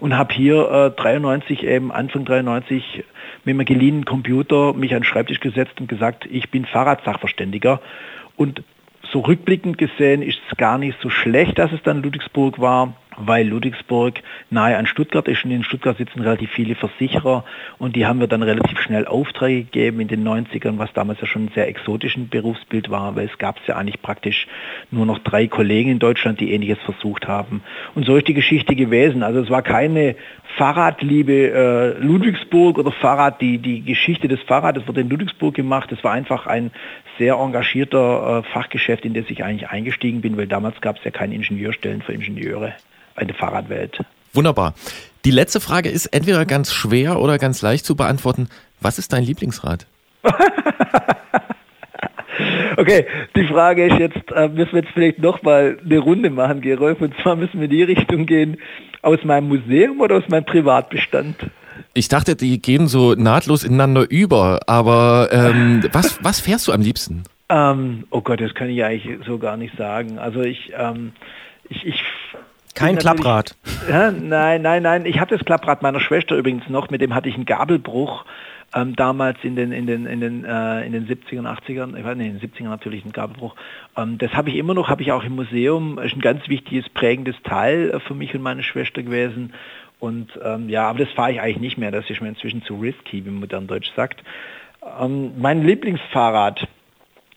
und habe hier äh, 93 eben Anfang 93 mit einem geliehenen Computer mich an den Schreibtisch gesetzt und gesagt, ich bin Fahrradsachverständiger und so rückblickend gesehen ist es gar nicht so schlecht, dass es dann Ludwigsburg war weil Ludwigsburg nahe an Stuttgart ist und in Stuttgart sitzen relativ viele Versicherer und die haben wir dann relativ schnell Aufträge gegeben in den 90ern, was damals ja schon ein sehr exotischen Berufsbild war, weil es gab es ja eigentlich praktisch nur noch drei Kollegen in Deutschland, die ähnliches versucht haben. Und so ist die Geschichte gewesen. Also es war keine Fahrradliebe äh, Ludwigsburg oder Fahrrad, die, die Geschichte des Fahrrades wurde in Ludwigsburg gemacht. Es war einfach ein sehr engagierter äh, Fachgeschäft, in das ich eigentlich eingestiegen bin, weil damals gab es ja keine Ingenieurstellen für Ingenieure eine Fahrradwelt. Wunderbar. Die letzte Frage ist entweder ganz schwer oder ganz leicht zu beantworten. Was ist dein Lieblingsrad? okay, die Frage ist jetzt, äh, müssen wir jetzt vielleicht nochmal eine Runde machen, Gerolf, und zwar müssen wir in die Richtung gehen, aus meinem Museum oder aus meinem Privatbestand? Ich dachte, die gehen so nahtlos ineinander über, aber ähm, was, was fährst du am liebsten? Ähm, oh Gott, das kann ich eigentlich so gar nicht sagen. Also ich, ähm, ich, ich kein Klapprad. Ja, nein, nein, nein. Ich hatte das Klapprad meiner Schwester übrigens noch, mit dem hatte ich einen Gabelbruch. Ähm, damals in den, in den, in den, äh, in den 70ern, 80ern, ich weiß nicht, in den 70ern natürlich ein Gabelbruch. Ähm, das habe ich immer noch, habe ich auch im Museum, ist ein ganz wichtiges, prägendes Teil äh, für mich und meine Schwester gewesen. Und ähm, ja, aber das fahre ich eigentlich nicht mehr, das ist mir inzwischen zu risky, wie man modern Deutsch sagt. Ähm, mein Lieblingsfahrrad,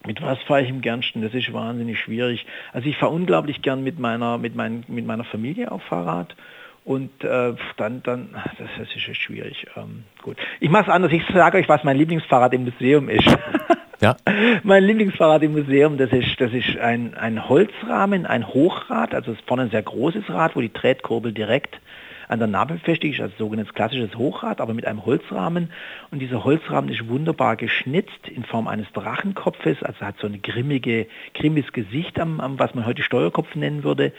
mit was fahre ich im gernsten? Das ist wahnsinnig schwierig. Also ich fahre unglaublich gern mit meiner, mit, mein, mit meiner Familie auf Fahrrad. Und äh, dann, dann, das, das ist schwierig. Ähm, gut. Ich mache es anders. Ich sage euch, was mein Lieblingsfahrrad im Museum ist. Ja. mein Lieblingsfahrrad im Museum, das ist, das ist ein, ein Holzrahmen, ein Hochrad, also vorne ein sehr großes Rad, wo die Tretkurbel direkt an der Nabel befestigt also sogenanntes klassisches Hochrad, aber mit einem Holzrahmen. Und dieser Holzrahmen ist wunderbar geschnitzt in Form eines Drachenkopfes, also hat so ein grimmige, grimmiges Gesicht am, am was man heute Steuerkopf nennen würde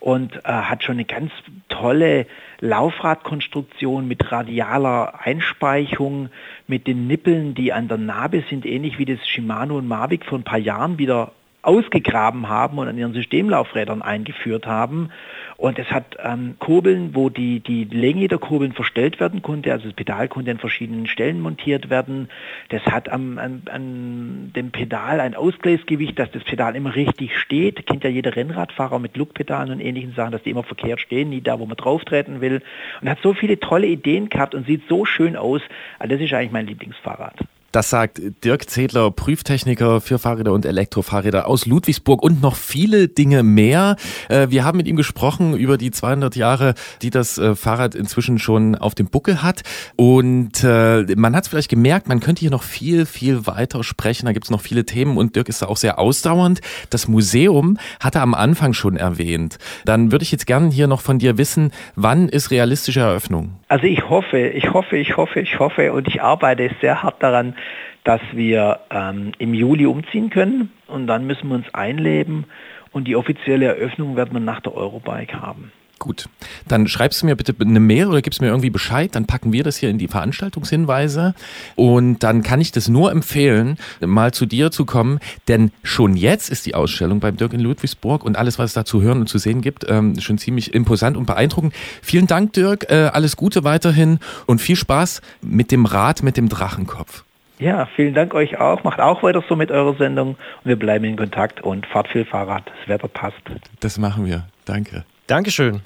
und äh, hat schon eine ganz tolle Laufradkonstruktion mit radialer Einspeichung, mit den Nippeln, die an der Nabe sind, ähnlich wie das Shimano und Mavic vor ein paar Jahren wieder ausgegraben haben und an ihren Systemlaufrädern eingeführt haben. Und es hat ähm, Kurbeln, wo die, die Länge der Kurbeln verstellt werden konnte, also das Pedal konnte an verschiedenen Stellen montiert werden. Das hat am, an, an dem Pedal ein Ausgleichsgewicht, dass das Pedal immer richtig steht. Kennt ja jeder Rennradfahrer mit Lookpedalen und ähnlichen Sachen, dass die immer verkehrt stehen, nie da, wo man drauf treten will. Und hat so viele tolle Ideen gehabt und sieht so schön aus. Also das ist eigentlich mein Lieblingsfahrrad. Das sagt Dirk Zedler, Prüftechniker für Fahrräder und Elektrofahrräder aus Ludwigsburg und noch viele Dinge mehr. Äh, wir haben mit ihm gesprochen über die 200 Jahre, die das äh, Fahrrad inzwischen schon auf dem Buckel hat. Und äh, man hat es vielleicht gemerkt, man könnte hier noch viel, viel weiter sprechen. Da gibt es noch viele Themen und Dirk ist da auch sehr ausdauernd. Das Museum hat er am Anfang schon erwähnt. Dann würde ich jetzt gerne hier noch von dir wissen, wann ist realistische Eröffnung? Also ich hoffe, ich hoffe, ich hoffe, ich hoffe und ich arbeite sehr hart daran, dass wir ähm, im Juli umziehen können und dann müssen wir uns einleben und die offizielle Eröffnung werden wir nach der Eurobike haben. Gut, dann schreibst du mir bitte eine Mail oder gibst mir irgendwie Bescheid, dann packen wir das hier in die Veranstaltungshinweise und dann kann ich das nur empfehlen, mal zu dir zu kommen, denn schon jetzt ist die Ausstellung beim Dirk in Ludwigsburg und alles, was es da zu hören und zu sehen gibt, ähm, schon ziemlich imposant und beeindruckend. Vielen Dank, Dirk, äh, alles Gute weiterhin und viel Spaß mit dem Rad mit dem Drachenkopf. Ja, vielen Dank euch auch. Macht auch weiter so mit eurer Sendung und wir bleiben in Kontakt und fahrt viel Fahrrad. Das Wetter passt. Das machen wir. Danke. Dankeschön.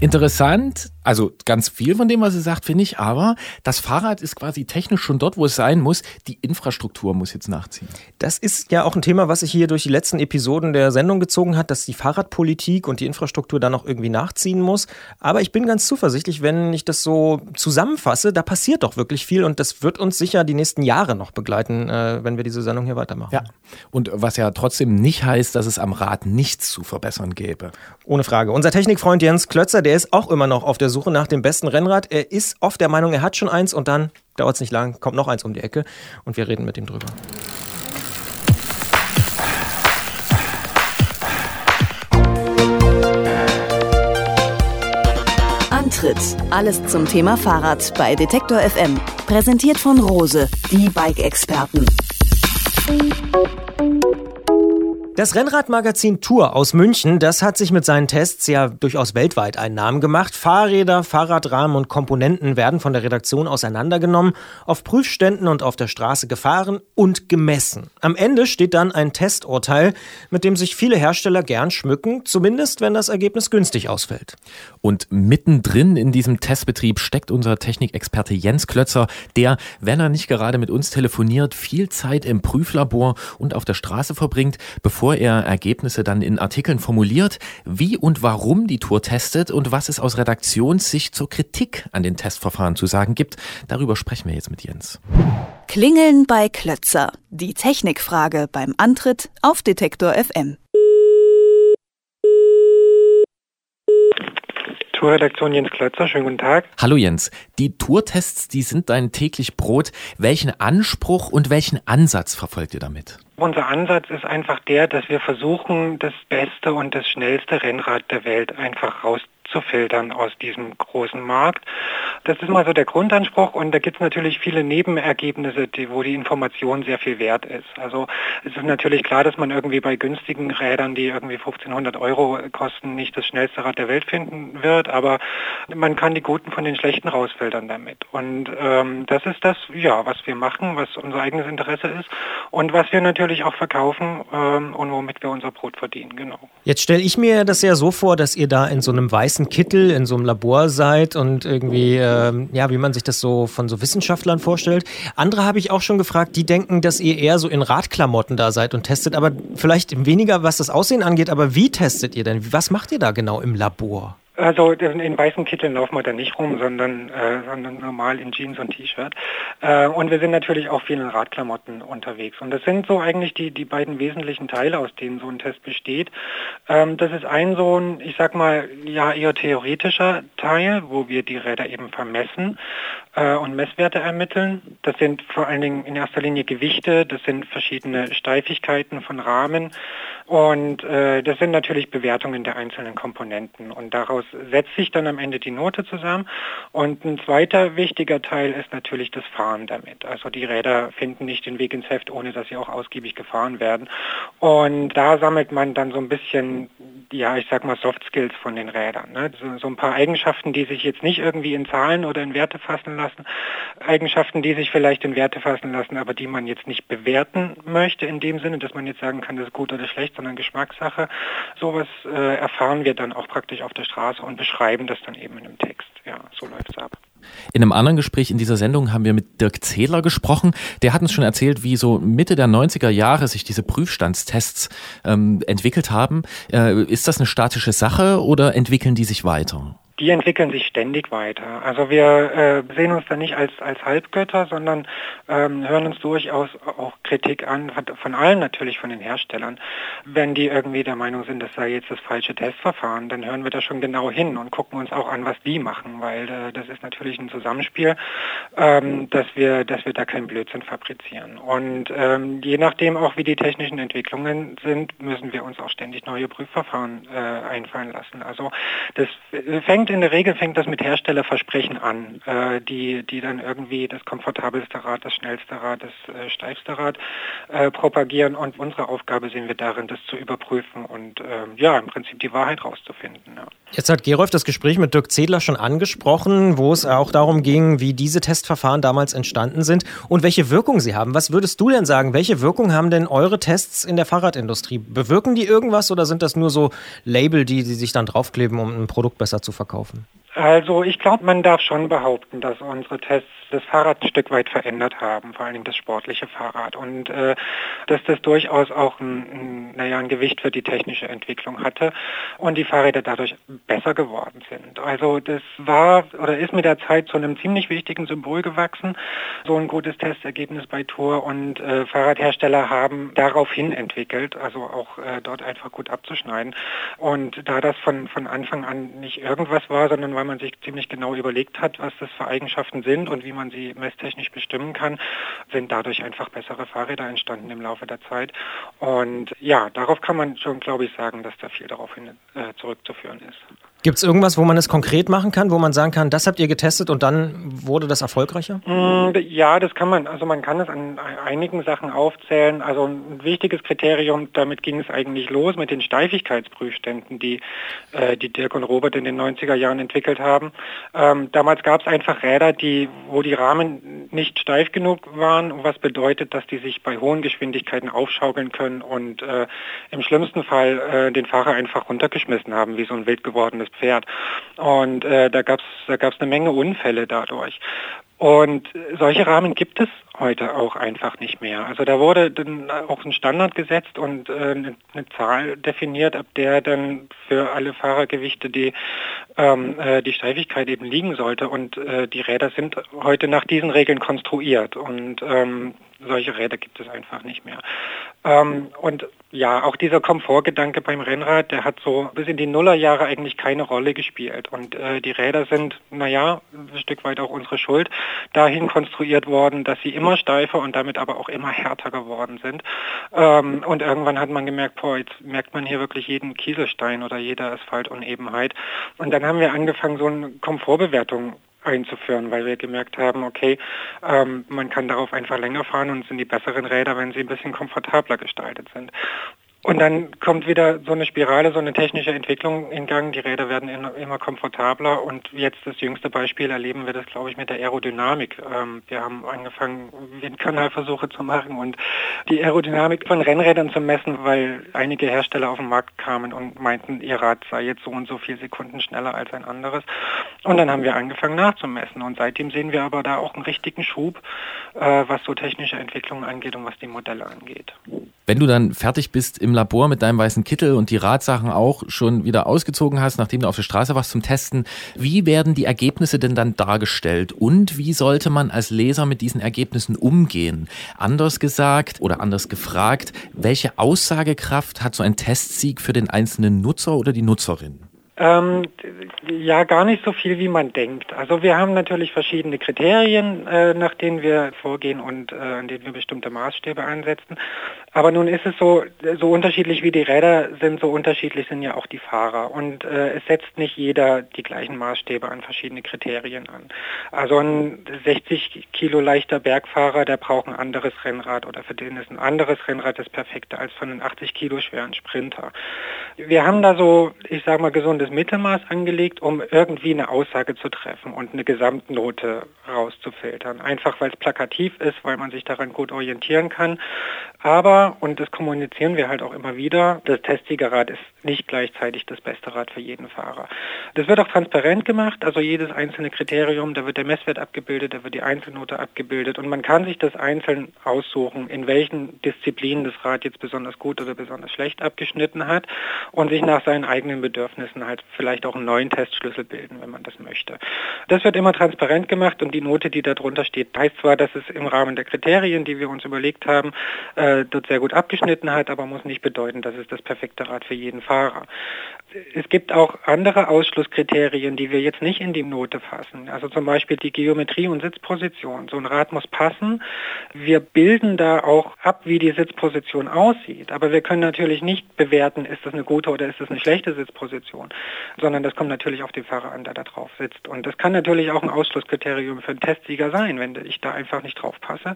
Interessant, also ganz viel von dem, was sie sagt, finde ich, aber das Fahrrad ist quasi technisch schon dort, wo es sein muss. Die Infrastruktur muss jetzt nachziehen. Das ist ja auch ein Thema, was sich hier durch die letzten Episoden der Sendung gezogen hat, dass die Fahrradpolitik und die Infrastruktur da noch irgendwie nachziehen muss. Aber ich bin ganz zuversichtlich, wenn ich das so zusammenfasse, da passiert doch wirklich viel und das wird uns sicher die nächsten Jahre noch begleiten, äh, wenn wir diese Sendung hier weitermachen. Ja, und was ja trotzdem nicht heißt, dass es am Rad nichts zu verbessern gäbe. Ohne Frage. Unser Technikfreund Jens Klötzer, der ist auch immer noch auf der Suche nach dem besten Rennrad. Er ist oft der Meinung, er hat schon eins und dann dauert es nicht lang, kommt noch eins um die Ecke und wir reden mit ihm drüber. Antritt. Alles zum Thema Fahrrad bei Detektor FM. Präsentiert von Rose, die Bike-Experten. Das Rennradmagazin Tour aus München, das hat sich mit seinen Tests ja durchaus weltweit einen Namen gemacht. Fahrräder, Fahrradrahmen und Komponenten werden von der Redaktion auseinandergenommen, auf Prüfständen und auf der Straße gefahren und gemessen. Am Ende steht dann ein Testurteil, mit dem sich viele Hersteller gern schmücken, zumindest wenn das Ergebnis günstig ausfällt. Und mittendrin in diesem Testbetrieb steckt unser Technikexperte Jens Klötzer, der, wenn er nicht gerade mit uns telefoniert, viel Zeit im Prüflabor und auf der Straße verbringt, bevor bevor er Ergebnisse dann in Artikeln formuliert, wie und warum die Tour testet und was es aus Redaktionssicht zur Kritik an den Testverfahren zu sagen gibt. Darüber sprechen wir jetzt mit Jens. Klingeln bei Klötzer. Die Technikfrage beim Antritt auf Detektor FM. Tourredaktion Jens Klötzer, schönen guten Tag. Hallo Jens, die Tourtests, die sind dein täglich Brot. Welchen Anspruch und welchen Ansatz verfolgt ihr damit? Unser Ansatz ist einfach der, dass wir versuchen, das beste und das schnellste Rennrad der Welt einfach raus rauszufiltern aus diesem großen Markt. Das ist mal so der Grundanspruch und da gibt es natürlich viele Nebenergebnisse, die, wo die Information sehr viel wert ist. Also es ist natürlich klar, dass man irgendwie bei günstigen Rädern, die irgendwie 1500 Euro kosten, nicht das schnellste Rad der Welt finden wird, aber man kann die guten von den schlechten rausfiltern damit. Und ähm, das ist das, ja, was wir machen, was unser eigenes Interesse ist und was wir natürlich auch verkaufen ähm, und womit wir unser Brot verdienen, genau. Jetzt stelle ich mir das ja so vor, dass ihr da in so einem weißen weißen Kittel in so einem Labor seid und irgendwie, ähm, ja, wie man sich das so von so Wissenschaftlern vorstellt. Andere habe ich auch schon gefragt, die denken, dass ihr eher so in Radklamotten da seid und testet, aber vielleicht weniger, was das Aussehen angeht, aber wie testet ihr denn? Was macht ihr da genau im Labor? Also in weißen Kitteln laufen wir da nicht rum, sondern, äh, sondern normal in Jeans und T-Shirt. Äh, und wir sind natürlich auch viel in Radklamotten unterwegs. Und das sind so eigentlich die, die beiden wesentlichen Teile, aus denen so ein Test besteht. Ähm, das ist ein so ein, ich sag mal, ja eher theoretischer Teil, wo wir die Räder eben vermessen äh, und Messwerte ermitteln. Das sind vor allen Dingen in erster Linie Gewichte, das sind verschiedene Steifigkeiten von Rahmen und äh, das sind natürlich Bewertungen der einzelnen Komponenten. Und daraus setzt sich dann am Ende die Note zusammen. Und ein zweiter wichtiger Teil ist natürlich das Fahren damit. Also die Räder finden nicht den Weg ins Heft, ohne dass sie auch ausgiebig gefahren werden. Und da sammelt man dann so ein bisschen, ja, ich sag mal Soft Skills von den Rädern. Ne? So, so ein paar Eigenschaften, die sich jetzt nicht irgendwie in Zahlen oder in Werte fassen lassen. Eigenschaften, die sich vielleicht in Werte fassen lassen, aber die man jetzt nicht bewerten möchte in dem Sinne, dass man jetzt sagen kann, das ist gut oder schlecht, sondern Geschmackssache. Sowas äh, erfahren wir dann auch praktisch auf der Straße und beschreiben das dann eben in einem Text. Ja, so läuft es ab. In einem anderen Gespräch in dieser Sendung haben wir mit Dirk Zedler gesprochen. Der hat uns schon erzählt, wie so Mitte der 90er Jahre sich diese Prüfstandstests ähm, entwickelt haben. Äh, ist das eine statische Sache oder entwickeln die sich weiter? Die entwickeln sich ständig weiter. Also wir äh, sehen uns da nicht als, als Halbgötter, sondern ähm, hören uns durchaus auch Kritik an, von allen natürlich, von den Herstellern. Wenn die irgendwie der Meinung sind, das sei jetzt das falsche Testverfahren, dann hören wir da schon genau hin und gucken uns auch an, was die machen, weil äh, das ist natürlich ein Zusammenspiel, ähm, dass, wir, dass wir da keinen Blödsinn fabrizieren. Und ähm, je nachdem auch, wie die technischen Entwicklungen sind, müssen wir uns auch ständig neue Prüfverfahren äh, einfallen lassen. Also das fängt in der Regel fängt das mit Herstellerversprechen an, äh, die, die dann irgendwie das komfortabelste Rad, das schnellste Rad, das äh, steifste Rad äh, propagieren und unsere Aufgabe sehen wir darin, das zu überprüfen und ähm, ja, im Prinzip die Wahrheit rauszufinden. Ja. Jetzt hat Gerolf das Gespräch mit Dirk Zedler schon angesprochen, wo es auch darum ging, wie diese Testverfahren damals entstanden sind und welche Wirkung sie haben. Was würdest du denn sagen? Welche Wirkung haben denn eure Tests in der Fahrradindustrie? Bewirken die irgendwas oder sind das nur so Label, die sie sich dann draufkleben, um ein Produkt besser zu verkaufen? Also ich glaube, man darf schon behaupten, dass unsere Tests das Fahrrad ein Stück weit verändert haben, vor allem das sportliche Fahrrad. Und äh, dass das durchaus auch ein, ein, naja, ein Gewicht für die technische Entwicklung hatte und die Fahrräder dadurch besser geworden sind. Also das war oder ist mit der Zeit zu einem ziemlich wichtigen Symbol gewachsen, so ein gutes Testergebnis bei Tour und äh, Fahrradhersteller haben daraufhin entwickelt, also auch äh, dort einfach gut abzuschneiden. Und da das von, von Anfang an nicht irgendwas war, sondern weil man sich ziemlich genau überlegt hat, was das für Eigenschaften sind und wie man sie messtechnisch bestimmen kann, sind dadurch einfach bessere Fahrräder entstanden im Laufe der Zeit. Und ja, darauf kann man schon, glaube ich, sagen, dass da viel darauf hin äh, zurückzuführen ist. Gibt es irgendwas, wo man es konkret machen kann, wo man sagen kann, das habt ihr getestet und dann wurde das erfolgreicher? Mm, ja, das kann man. Also man kann es an einigen Sachen aufzählen. Also ein wichtiges Kriterium, damit ging es eigentlich los mit den Steifigkeitsprüfständen, die, äh, die Dirk und Robert in den 90er Jahren entwickelt haben. Ähm, damals gab es einfach Räder, die, wo die Rahmen nicht steif genug waren, was bedeutet, dass die sich bei hohen Geschwindigkeiten aufschaukeln können und äh, im schlimmsten Fall äh, den Fahrer einfach runtergeschmissen haben, wie so ein wild gewordenes Pferd. Und äh, da gab es da gab's eine Menge Unfälle dadurch. Und solche Rahmen gibt es heute auch einfach nicht mehr. Also da wurde dann auch ein Standard gesetzt und äh, eine, Zahl definiert, ab der dann für alle Fahrergewichte die, ähm, äh, die Steifigkeit eben liegen sollte. Und äh, die Räder sind heute nach diesen Regeln konstruiert. Und ähm, solche Räder gibt es einfach nicht mehr. Ähm, und ja, auch dieser Komfortgedanke beim Rennrad, der hat so bis in die Nullerjahre eigentlich keine Rolle gespielt. Und äh, die Räder sind, naja, ein Stück weit auch unsere Schuld, dahin konstruiert worden, dass sie immer steifer und damit aber auch immer härter geworden sind. Ähm, und irgendwann hat man gemerkt, boah, jetzt merkt man hier wirklich jeden Kieselstein oder jede Asphaltunebenheit. Und dann haben wir angefangen, so eine Komfortbewertung einzuführen, weil wir gemerkt haben, okay, ähm, man kann darauf einfach länger fahren und sind die besseren Räder, wenn sie ein bisschen komfortabler gestaltet sind. Und dann kommt wieder so eine Spirale, so eine technische Entwicklung in Gang. Die Räder werden immer komfortabler und jetzt das jüngste Beispiel erleben wir das, glaube ich, mit der Aerodynamik. Ähm, wir haben angefangen, Windkanalversuche zu machen und die Aerodynamik von Rennrädern zu messen, weil einige Hersteller auf den Markt kamen und meinten, ihr Rad sei jetzt so und so viele Sekunden schneller als ein anderes. Und dann haben wir angefangen nachzumessen und seitdem sehen wir aber da auch einen richtigen Schub, äh, was so technische Entwicklungen angeht und was die Modelle angeht. Wenn du dann fertig bist im Labor mit deinem weißen Kittel und die Radsachen auch schon wieder ausgezogen hast, nachdem du auf der Straße warst zum Testen, wie werden die Ergebnisse denn dann dargestellt und wie sollte man als Leser mit diesen Ergebnissen umgehen? Anders gesagt oder anders gefragt, welche Aussagekraft hat so ein Testsieg für den einzelnen Nutzer oder die Nutzerin? Ähm, ja, gar nicht so viel, wie man denkt. Also wir haben natürlich verschiedene Kriterien, äh, nach denen wir vorgehen und äh, an denen wir bestimmte Maßstäbe ansetzen. Aber nun ist es so, so unterschiedlich wie die Räder sind, so unterschiedlich sind ja auch die Fahrer. Und äh, es setzt nicht jeder die gleichen Maßstäbe an verschiedene Kriterien an. Also ein 60 Kilo leichter Bergfahrer, der braucht ein anderes Rennrad oder für den ist ein anderes Rennrad das perfekte als für einen 80 Kilo schweren Sprinter. Wir haben da so, ich sage mal, gesundes Mittelmaß angelegt, um irgendwie eine Aussage zu treffen und eine Gesamtnote rauszufiltern. Einfach weil es plakativ ist, weil man sich daran gut orientieren kann. Aber und das kommunizieren wir halt auch immer wieder, das Testsiegerrad ist nicht gleichzeitig das beste Rad für jeden Fahrer. Das wird auch transparent gemacht, also jedes einzelne Kriterium, da wird der Messwert abgebildet, da wird die Einzelnote abgebildet und man kann sich das einzeln aussuchen, in welchen Disziplinen das Rad jetzt besonders gut oder besonders schlecht abgeschnitten hat und sich nach seinen eigenen Bedürfnissen halt halt vielleicht auch einen neuen Testschlüssel bilden, wenn man das möchte. Das wird immer transparent gemacht und die Note, die darunter steht, heißt zwar, dass es im Rahmen der Kriterien, die wir uns überlegt haben, äh, dort sehr gut abgeschnitten hat, aber muss nicht bedeuten, dass es das perfekte Rad für jeden Fahrer. Es gibt auch andere Ausschlusskriterien, die wir jetzt nicht in die Note fassen. Also zum Beispiel die Geometrie und Sitzposition. So ein Rad muss passen. Wir bilden da auch ab, wie die Sitzposition aussieht. Aber wir können natürlich nicht bewerten, ist das eine gute oder ist das eine schlechte Sitzposition, sondern das kommt natürlich auf den Fahrer an, der da drauf sitzt. Und das kann natürlich auch ein Ausschlusskriterium für einen Testsieger sein. Wenn ich da einfach nicht drauf passe,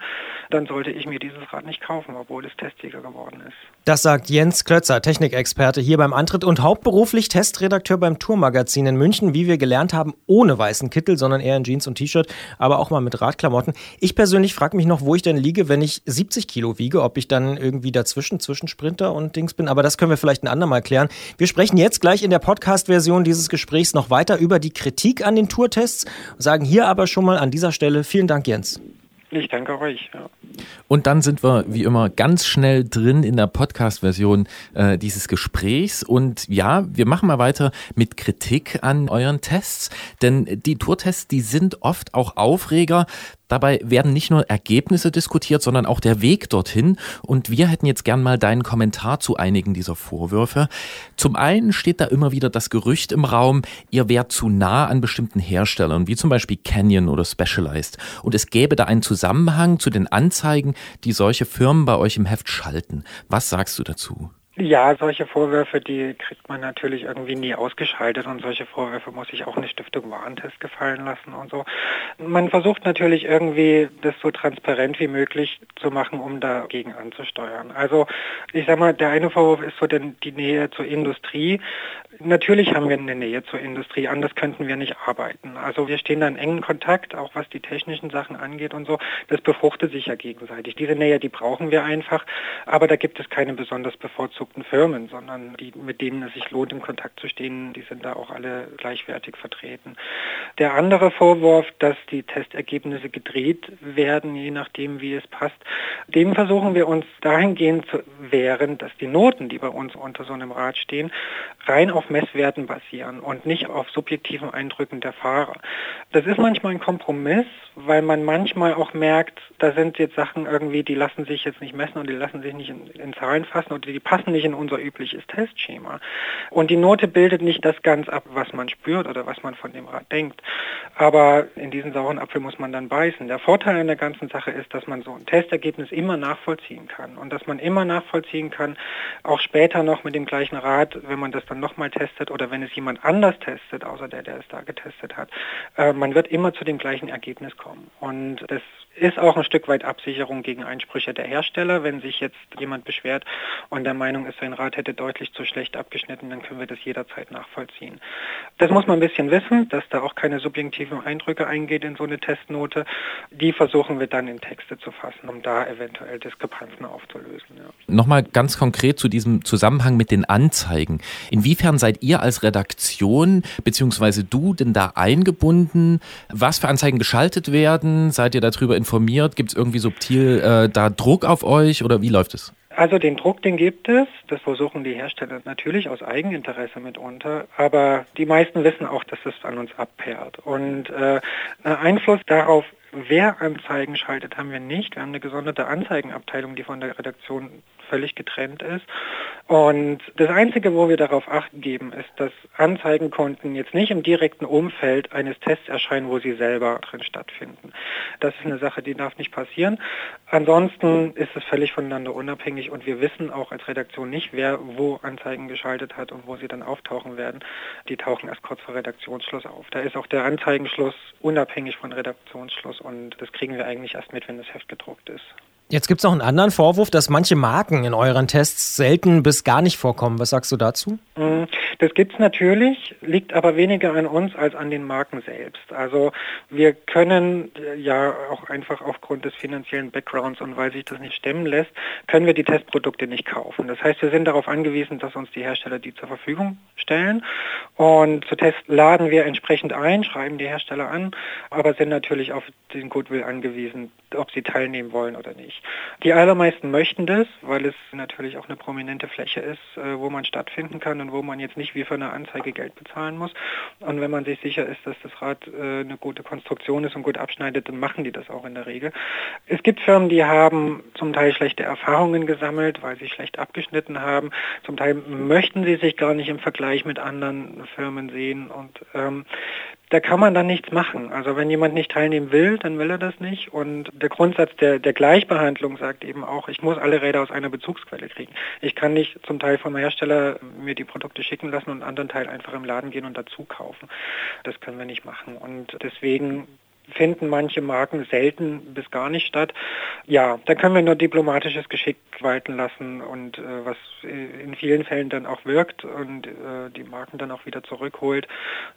dann sollte ich mir dieses Rad nicht kaufen, obwohl es Testsieger geworden ist. Das sagt Jens Klötzer, Technikexperte hier beim Antritt und hauptberuflich Testredakteur beim Tourmagazin in München, wie wir gelernt haben, ohne weißen Kittel, sondern eher in Jeans und T-Shirt, aber auch mal mit Radklamotten. Ich persönlich frage mich noch, wo ich denn liege, wenn ich 70 Kilo wiege, ob ich dann irgendwie dazwischen, zwischen Sprinter und Dings bin, aber das können wir vielleicht ein andermal klären. Wir sprechen jetzt gleich in der Podcast-Version dieses Gesprächs noch weiter über die Kritik an den Tourtests, sagen hier aber schon mal an dieser Stelle vielen Dank, Jens. Ich danke euch. Ja. Und dann sind wir wie immer ganz schnell drin in der Podcast-Version äh, dieses Gesprächs. Und ja, wir machen mal weiter mit Kritik an euren Tests. Denn die Tourtests, die sind oft auch Aufreger, Dabei werden nicht nur Ergebnisse diskutiert, sondern auch der Weg dorthin. Und wir hätten jetzt gern mal deinen Kommentar zu einigen dieser Vorwürfe. Zum einen steht da immer wieder das Gerücht im Raum, ihr wärt zu nah an bestimmten Herstellern, wie zum Beispiel Canyon oder Specialized. Und es gäbe da einen Zusammenhang zu den Anzeigen, die solche Firmen bei euch im Heft schalten. Was sagst du dazu? Ja, solche Vorwürfe, die kriegt man natürlich irgendwie nie ausgeschaltet und solche Vorwürfe muss sich auch eine Stiftung Warentest gefallen lassen und so. Man versucht natürlich irgendwie das so transparent wie möglich zu machen, um dagegen anzusteuern. Also ich sag mal, der eine Vorwurf ist so denn die Nähe zur Industrie. Natürlich haben wir eine Nähe zur Industrie, anders könnten wir nicht arbeiten. Also wir stehen da in engen Kontakt, auch was die technischen Sachen angeht und so. Das befruchtet sich ja gegenseitig. Diese Nähe, die brauchen wir einfach, aber da gibt es keine besonders bevorzugten Firmen, sondern die, mit denen es sich lohnt, in Kontakt zu stehen, die sind da auch alle gleichwertig vertreten. Der andere Vorwurf, dass die Testergebnisse gedreht werden, je nachdem, wie es passt, dem versuchen wir uns dahingehend zu wehren, dass die Noten, die bei uns unter so einem Rad stehen, rein auf Messwerten basieren und nicht auf subjektiven Eindrücken der Fahrer. Das ist manchmal ein Kompromiss, weil man manchmal auch merkt, da sind jetzt Sachen irgendwie, die lassen sich jetzt nicht messen und die lassen sich nicht in, in Zahlen fassen oder die passen nicht in unser übliches Testschema. Und die Note bildet nicht das ganz ab, was man spürt oder was man von dem Rad denkt. Aber in diesen sauren Apfel muss man dann beißen. Der Vorteil an der ganzen Sache ist, dass man so ein Testergebnis immer nachvollziehen kann und dass man immer nachvollziehen kann, auch später noch mit dem gleichen Rad, wenn man das dann nochmal testet oder wenn es jemand anders testet, außer der, der es da getestet hat. Äh, man wird immer zu dem gleichen Ergebnis kommen. Und das ist auch ein Stück weit Absicherung gegen Einsprüche der Hersteller. Wenn sich jetzt jemand beschwert und der Meinung ist, sein Rad hätte deutlich zu schlecht abgeschnitten, dann können wir das jederzeit nachvollziehen. Das muss man ein bisschen wissen, dass da auch keine subjektiven Eindrücke eingeht in so eine Testnote. Die versuchen wir dann in Texte zu fassen, um da eventuell Diskrepanzen aufzulösen. Ja. Nochmal ganz konkret zu diesem Zusammenhang mit den Anzeigen. Inwiefern seid ihr als Redaktion beziehungsweise du denn da eingebunden? Was für Anzeigen geschaltet werden? Seid ihr darüber informiert? Gibt es irgendwie subtil äh, da Druck auf euch oder wie läuft es? Also den Druck, den gibt es. Das versuchen die Hersteller natürlich aus Eigeninteresse mitunter. Aber die meisten wissen auch, dass es an uns abperrt. Und äh, Einfluss darauf Wer Anzeigen schaltet, haben wir nicht. Wir haben eine gesonderte Anzeigenabteilung, die von der Redaktion völlig getrennt ist. Und das Einzige, wo wir darauf Acht geben, ist, dass Anzeigenkonten jetzt nicht im direkten Umfeld eines Tests erscheinen, wo sie selber drin stattfinden. Das ist eine Sache, die darf nicht passieren. Ansonsten ist es völlig voneinander unabhängig und wir wissen auch als Redaktion nicht, wer wo Anzeigen geschaltet hat und wo sie dann auftauchen werden. Die tauchen erst kurz vor Redaktionsschluss auf. Da ist auch der Anzeigenschluss unabhängig von Redaktionsschluss und das kriegen wir eigentlich erst mit, wenn das Heft gedruckt ist. Jetzt gibt es noch einen anderen Vorwurf, dass manche Marken in euren Tests selten bis gar nicht vorkommen. Was sagst du dazu? Mm, das gibt es natürlich, liegt aber weniger an uns als an den Marken selbst. Also wir können äh, ja auch einfach aufgrund des finanziellen Backgrounds und weil sich das nicht stemmen lässt, können wir die Testprodukte nicht kaufen. Das heißt, wir sind darauf angewiesen, dass uns die Hersteller die zur Verfügung stellen. Und zu Test laden wir entsprechend ein, schreiben die Hersteller an, aber sind natürlich auf den Goodwill angewiesen, ob sie teilnehmen wollen oder nicht. Die allermeisten möchten das, weil es natürlich auch eine prominente Fläche ist, äh, wo man stattfinden kann und wo man jetzt nicht wie für eine Anzeige Geld bezahlen muss. Und wenn man sich sicher ist, dass das Rad äh, eine gute Konstruktion ist und gut abschneidet, dann machen die das auch in der Regel. Es gibt Firmen, die haben zum Teil schlechte Erfahrungen gesammelt, weil sie schlecht abgeschnitten haben. Zum Teil möchten sie sich gar nicht im Vergleich mit anderen Firmen sehen und ähm, da kann man dann nichts machen. Also wenn jemand nicht teilnehmen will, dann will er das nicht. Und der Grundsatz der, der Gleichbehandlung sagt eben auch, ich muss alle Räder aus einer Bezugsquelle kriegen. Ich kann nicht zum Teil vom Hersteller mir die Produkte schicken lassen und einen anderen Teil einfach im Laden gehen und dazu kaufen. Das können wir nicht machen. Und deswegen finden manche Marken selten bis gar nicht statt. Ja, da können wir nur diplomatisches Geschick walten lassen und äh, was in vielen Fällen dann auch wirkt und äh, die Marken dann auch wieder zurückholt.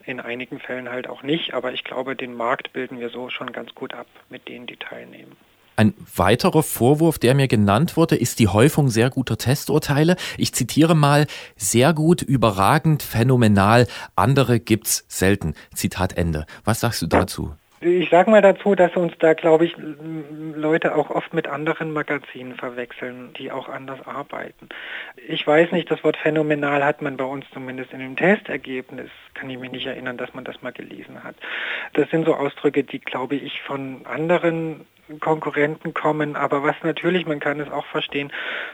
In einigen Fällen halt auch nicht, aber ich glaube, den Markt bilden wir so schon ganz gut ab mit denen, die teilnehmen. Ein weiterer Vorwurf, der mir genannt wurde, ist die Häufung sehr guter Testurteile. Ich zitiere mal, sehr gut, überragend, phänomenal, andere gibt's selten. Zitat Ende. Was sagst du dazu? Ich sage mal dazu, dass uns da, glaube ich, Leute auch oft mit anderen Magazinen verwechseln, die auch anders arbeiten. Ich weiß nicht, das Wort phänomenal hat man bei uns zumindest in dem Testergebnis, kann ich mich nicht erinnern, dass man das mal gelesen hat. Das sind so Ausdrücke, die, glaube ich, von anderen Konkurrenten kommen, aber was natürlich, man kann es auch verstehen,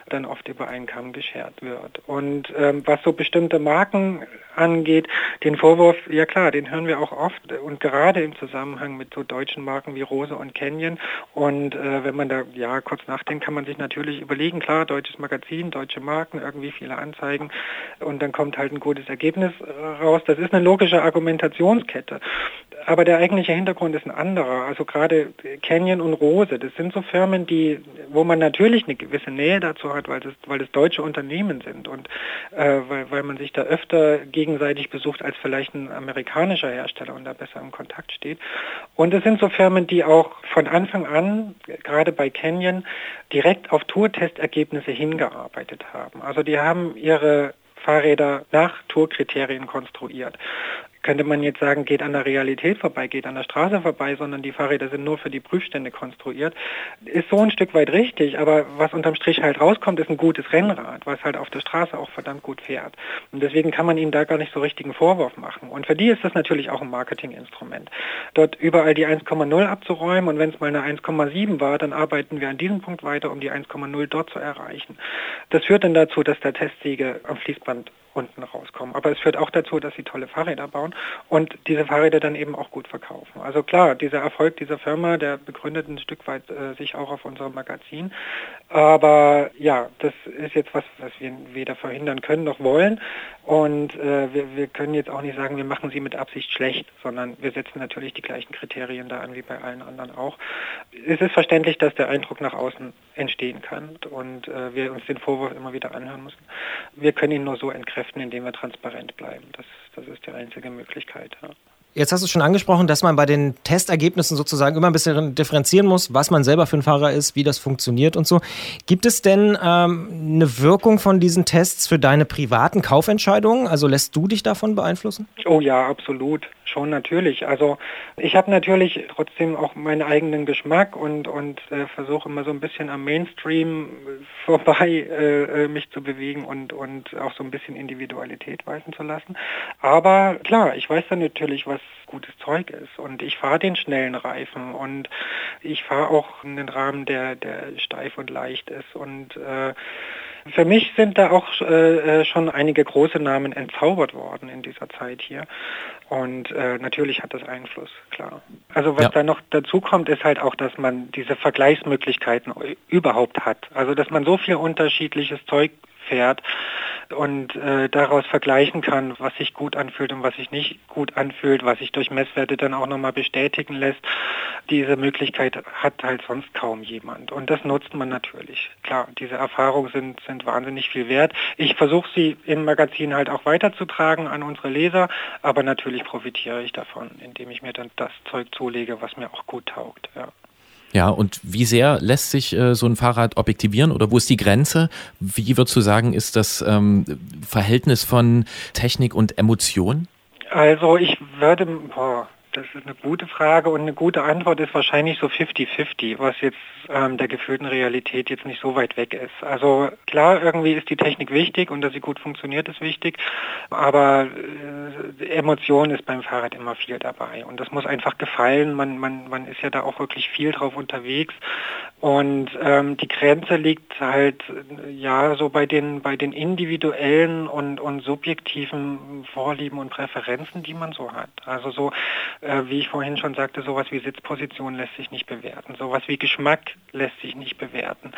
dann oft über einen Kamm geschert wird. Und ähm, was so bestimmte Marken angeht, den Vorwurf, ja klar, den hören wir auch oft und gerade im Zusammenhang mit so deutschen Marken wie Rose und Canyon. Und äh, wenn man da ja kurz nachdenkt, kann man sich natürlich überlegen, klar, deutsches Magazin, deutsche Marken, irgendwie viele Anzeigen und dann kommt halt ein gutes Ergebnis raus. Das ist eine logische Argumentationskette. Aber der eigentliche Hintergrund ist ein anderer. Also gerade Canyon und Rose, das sind so Firmen, die, wo man natürlich eine gewisse Nähe dazu hat, weil das, weil das deutsche Unternehmen sind und äh, weil, weil man sich da öfter gegenseitig besucht als vielleicht ein amerikanischer Hersteller und da besser im Kontakt steht. Und es sind so Firmen, die auch von Anfang an, gerade bei Canyon, direkt auf Tourtestergebnisse hingearbeitet haben. Also die haben ihre Fahrräder nach Tourkriterien konstruiert könnte man jetzt sagen, geht an der Realität vorbei, geht an der Straße vorbei, sondern die Fahrräder sind nur für die Prüfstände konstruiert. Ist so ein Stück weit richtig, aber was unterm Strich halt rauskommt, ist ein gutes Rennrad, was halt auf der Straße auch verdammt gut fährt. Und deswegen kann man ihnen da gar nicht so richtigen Vorwurf machen. Und für die ist das natürlich auch ein Marketinginstrument. Dort überall die 1,0 abzuräumen und wenn es mal eine 1,7 war, dann arbeiten wir an diesem Punkt weiter, um die 1,0 dort zu erreichen. Das führt dann dazu, dass der Testsiege am Fließband unten rauskommen. Aber es führt auch dazu, dass sie tolle Fahrräder bauen und diese Fahrräder dann eben auch gut verkaufen. Also klar, dieser Erfolg dieser Firma, der begründet ein Stück weit äh, sich auch auf unserem Magazin. Aber ja, das ist jetzt was, was wir weder verhindern können noch wollen. Und äh, wir, wir können jetzt auch nicht sagen, wir machen sie mit Absicht schlecht, sondern wir setzen natürlich die gleichen Kriterien da an wie bei allen anderen auch. Es ist verständlich, dass der Eindruck nach außen entstehen kann und äh, wir uns den Vorwurf immer wieder anhören müssen. Wir können ihn nur so entkräften, indem wir transparent bleiben. Das, das ist die einzige Möglichkeit. Ja. Jetzt hast du schon angesprochen, dass man bei den Testergebnissen sozusagen immer ein bisschen differenzieren muss, was man selber für ein Fahrer ist, wie das funktioniert und so. Gibt es denn ähm, eine Wirkung von diesen Tests für deine privaten Kaufentscheidungen? Also lässt du dich davon beeinflussen? Oh ja, absolut. Schon natürlich. Also ich habe natürlich trotzdem auch meinen eigenen Geschmack und, und äh, versuche immer so ein bisschen am Mainstream vorbei äh, äh, mich zu bewegen und, und auch so ein bisschen Individualität walten zu lassen. Aber klar, ich weiß dann natürlich, was gutes Zeug ist und ich fahre den schnellen Reifen und ich fahre auch einen Rahmen, der, der steif und leicht ist und äh, für mich sind da auch äh, äh, schon einige große Namen entzaubert worden in dieser Zeit hier. Und äh, natürlich hat das Einfluss, klar. Also was ja. da noch dazu kommt, ist halt auch, dass man diese Vergleichsmöglichkeiten überhaupt hat. Also dass man so viel unterschiedliches Zeug fährt und äh, daraus vergleichen kann, was sich gut anfühlt und was sich nicht gut anfühlt, was sich durch Messwerte dann auch nochmal bestätigen lässt. Diese Möglichkeit hat halt sonst kaum jemand und das nutzt man natürlich. Klar, diese Erfahrungen sind, sind wahnsinnig viel wert. Ich versuche sie im Magazin halt auch weiterzutragen an unsere Leser, aber natürlich profitiere ich davon, indem ich mir dann das Zeug zulege, was mir auch gut taugt. Ja. Ja, und wie sehr lässt sich äh, so ein Fahrrad objektivieren oder wo ist die Grenze? Wie würdest du sagen, ist das ähm, Verhältnis von Technik und Emotion? Also ich würde, boah, das ist eine gute Frage und eine gute Antwort ist wahrscheinlich so 50-50, was jetzt ähm, der gefühlten Realität jetzt nicht so weit weg ist. Also klar, irgendwie ist die Technik wichtig und dass sie gut funktioniert, ist wichtig, aber äh, Emotion ist beim Fahrrad immer viel dabei und das muss einfach gefallen. Man, man, man ist ja da auch wirklich viel drauf unterwegs und ähm, die Grenze liegt halt ja so bei den bei den individuellen und, und subjektiven Vorlieben und Präferenzen, die man so hat. Also so wie ich vorhin schon sagte, sowas wie Sitzposition lässt sich nicht bewerten. Sowas wie Geschmack lässt sich nicht bewerten.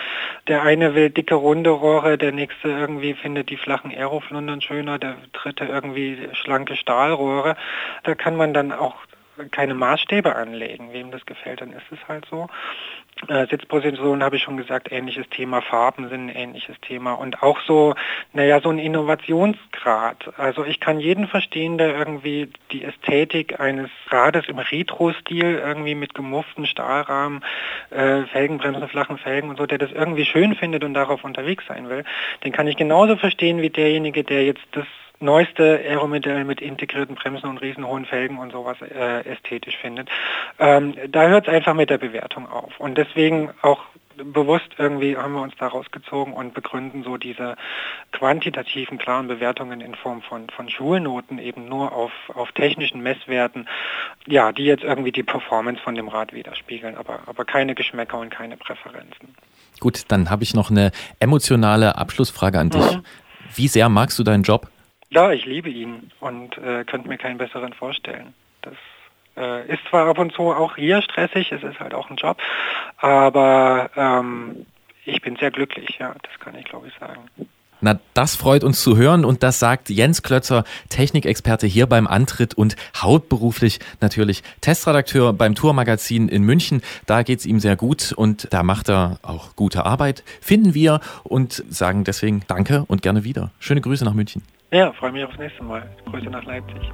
Der eine will dicke runde Rohre, der nächste irgendwie findet die flachen Aeroflundern schöner, der dritte irgendwie schlanke Stahlrohre. Da kann man dann auch keine Maßstäbe anlegen. Wem das gefällt, dann ist es halt so. Äh, Sitzposition habe ich schon gesagt, ähnliches Thema, Farben sind ein ähnliches Thema und auch so, naja, so ein Innovationsgrad. Also ich kann jeden verstehen, der irgendwie die Ästhetik eines Rades im Retro-Stil irgendwie mit gemufften Stahlrahmen, äh, Felgenbremsen, flachen Felgen und so, der das irgendwie schön findet und darauf unterwegs sein will, den kann ich genauso verstehen wie derjenige, der jetzt das neueste Aeromodell mit integrierten Bremsen und riesenhohen Felgen und sowas äh, ästhetisch findet. Ähm, da hört es einfach mit der Bewertung auf. Und deswegen auch bewusst irgendwie haben wir uns da rausgezogen und begründen so diese quantitativen, klaren Bewertungen in Form von, von Schulnoten eben nur auf, auf technischen Messwerten, ja, die jetzt irgendwie die Performance von dem Rad widerspiegeln, aber, aber keine Geschmäcker und keine Präferenzen. Gut, dann habe ich noch eine emotionale Abschlussfrage an dich. Mhm. Wie sehr magst du deinen Job? Ja, ich liebe ihn und äh, könnte mir keinen besseren vorstellen. Das äh, ist zwar ab und zu auch hier stressig, es ist halt auch ein Job, aber ähm, ich bin sehr glücklich, ja, das kann ich glaube ich sagen. Na, das freut uns zu hören und das sagt Jens Klötzer, Technikexperte hier beim Antritt und hauptberuflich natürlich Testredakteur beim Tourmagazin in München. Da geht es ihm sehr gut und da macht er auch gute Arbeit, finden wir und sagen deswegen Danke und gerne wieder. Schöne Grüße nach München. Ja, freue mich aufs nächste Mal. Grüße nach Leipzig.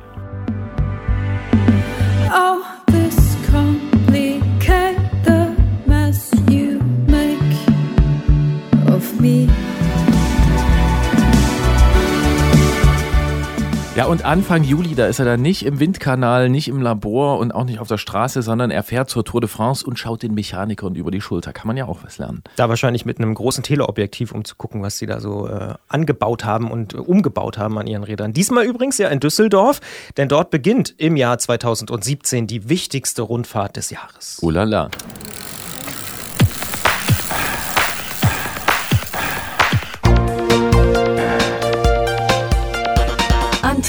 Oh, this complicate the mess you make of me. Ja, und Anfang Juli, da ist er dann nicht im Windkanal, nicht im Labor und auch nicht auf der Straße, sondern er fährt zur Tour de France und schaut den Mechanikern über die Schulter. Kann man ja auch was lernen. Da wahrscheinlich mit einem großen Teleobjektiv, um zu gucken, was sie da so äh, angebaut haben und äh, umgebaut haben an ihren Rädern. Diesmal übrigens ja in Düsseldorf, denn dort beginnt im Jahr 2017 die wichtigste Rundfahrt des Jahres. Oh la la.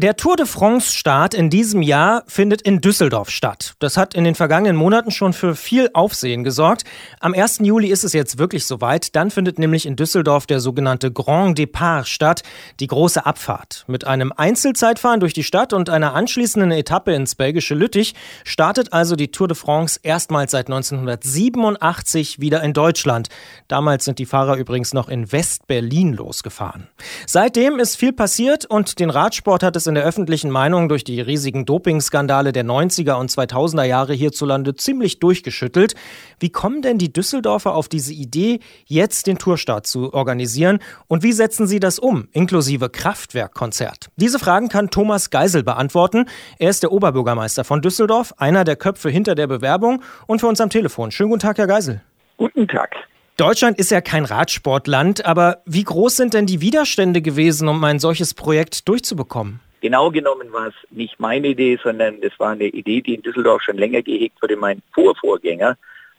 Der Tour de France-Start in diesem Jahr findet in Düsseldorf statt. Das hat in den vergangenen Monaten schon für viel Aufsehen gesorgt. Am 1. Juli ist es jetzt wirklich soweit. Dann findet nämlich in Düsseldorf der sogenannte Grand Départ statt, die große Abfahrt. Mit einem Einzelzeitfahren durch die Stadt und einer anschließenden Etappe ins belgische Lüttich startet also die Tour de France erstmals seit 1987 wieder in Deutschland. Damals sind die Fahrer übrigens noch in West-Berlin losgefahren. Seitdem ist viel passiert und den Radsport hat es in der öffentlichen Meinung durch die riesigen Dopingskandale der 90er und 2000er Jahre hierzulande ziemlich durchgeschüttelt. Wie kommen denn die Düsseldorfer auf diese Idee, jetzt den Tourstart zu organisieren? Und wie setzen sie das um, inklusive Kraftwerkkonzert? Diese Fragen kann Thomas Geisel beantworten. Er ist der Oberbürgermeister von Düsseldorf, einer der Köpfe hinter der Bewerbung und für uns am Telefon. Schönen guten Tag, Herr Geisel. Guten Tag. Deutschland ist ja kein Radsportland, aber wie groß sind denn die Widerstände gewesen, um ein solches Projekt durchzubekommen? Genau genommen war es nicht meine Idee, sondern es war eine Idee, die in Düsseldorf schon länger gehegt wurde. Mein Vorvorgänger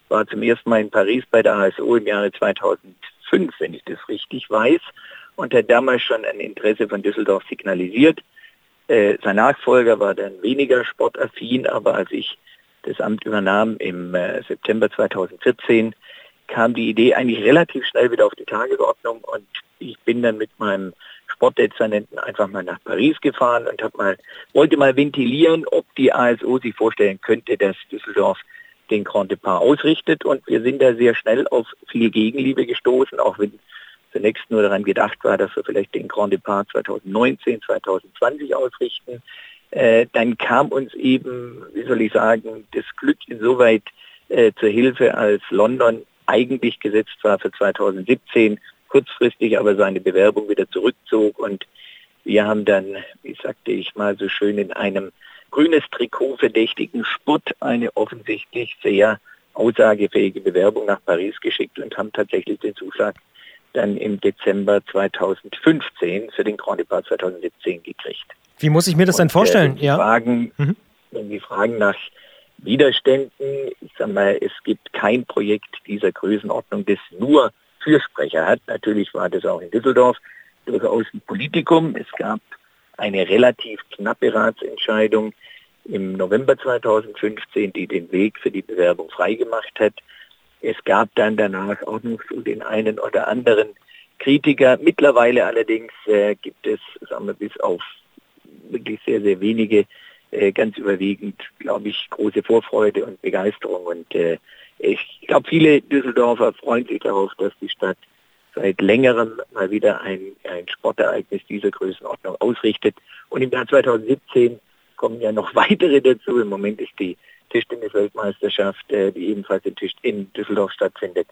war zum ersten Mal in Paris bei der ASO im Jahre 2005, wenn ich das richtig weiß, und hat damals schon ein Interesse von Düsseldorf signalisiert. Äh, sein Nachfolger war dann weniger sportaffin, aber als ich das Amt übernahm im äh, September 2014, kam die Idee eigentlich relativ schnell wieder auf die Tagesordnung und ich bin dann mit meinem Sportdezernenten einfach mal nach Paris gefahren und habe mal, wollte mal ventilieren, ob die ASO sich vorstellen könnte, dass Düsseldorf den Grand Depart ausrichtet. Und wir sind da sehr schnell auf viel Gegenliebe gestoßen, auch wenn zunächst nur daran gedacht war, dass wir vielleicht den Grand Depart 2019, 2020 ausrichten. Äh, dann kam uns eben, wie soll ich sagen, das Glück insoweit äh, zur Hilfe, als London eigentlich gesetzt war für 2017, kurzfristig aber seine Bewerbung wieder zurückzog und wir haben dann, wie sagte ich mal so schön, in einem grünes Trikot verdächtigen Sport eine offensichtlich sehr aussagefähige Bewerbung nach Paris geschickt und haben tatsächlich den Zuschlag dann im Dezember 2015 für den Grand Depart 2017 gekriegt. Wie muss ich mir das Und, denn vorstellen? Äh, wenn, Sie fragen, Mhm. wenn Sie fragen nach Widerständen, ich sage mal, es gibt kein Projekt dieser Größenordnung, das nur Fürsprecher hat. Natürlich war das auch in Düsseldorf durchaus ein Politikum. Es gab eine relativ knappe Ratsentscheidung im November 2015, die den Weg für die Bewerbung freigemacht hat. Es gab dann danach auch noch so den einen oder anderen Kritiker. Mittlerweile allerdings äh, gibt es, sagen wir, bis auf wirklich sehr, sehr wenige, äh, ganz überwiegend, glaube ich, große Vorfreude und Begeisterung. Und äh, ich glaube, viele Düsseldorfer freuen sich darauf, dass die Stadt seit längerem mal wieder ein, ein Sportereignis dieser Größenordnung ausrichtet. Und im Jahr 2017 kommen ja noch weitere dazu. Im Moment ist die Tischtennis-Weltmeisterschaft, äh, die ebenfalls in, Tisch in Düsseldorf stattfindet.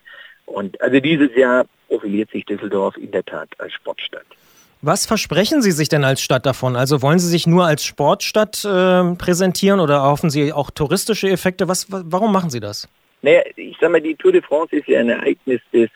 Und also dieses Jahr profiliert sich Düsseldorf in der Tat als Sportstadt. Was versprechen Sie sich denn als Stadt davon? Also wollen Sie sich nur als Sportstadt äh, präsentieren oder hoffen Sie auch touristische Effekte? Was, wa- warum machen Sie das? Naja, ich sag mal, die Tour de France ist ja ein Ereignis, das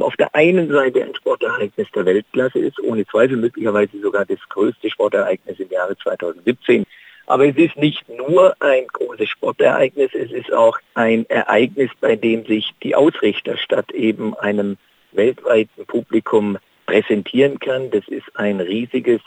auf der einen Seite ein Sportereignis der Weltklasse ist, ohne Zweifel möglicherweise sogar das größte Sportereignis im Jahre 2017. Aber es ist nicht nur ein großes Sportereignis, es ist auch ein Ereignis, bei dem sich die Ausrichterstadt eben einem weltweiten Publikum präsentieren kann. Das ist ein riesiges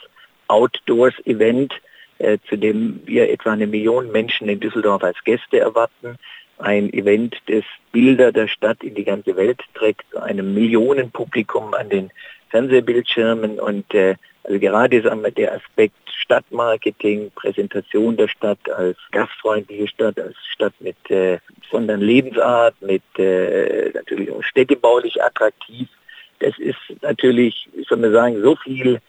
Outdoors-Event, äh, zu dem wir etwa eine Million Menschen in Düsseldorf als Gäste erwarten. Ein Event, das Bilder der Stadt in die ganze Welt trägt, zu einem Millionenpublikum an den Fernsehbildschirmen. Und äh, also gerade der Aspekt Stadtmarketing, Präsentation der Stadt als gastfreundliche Stadt, als Stadt mit äh, besonderen Lebensart, mit äh, natürlich auch städtebaulich attraktiv, das ist natürlich, ich soll mal sagen, so viel,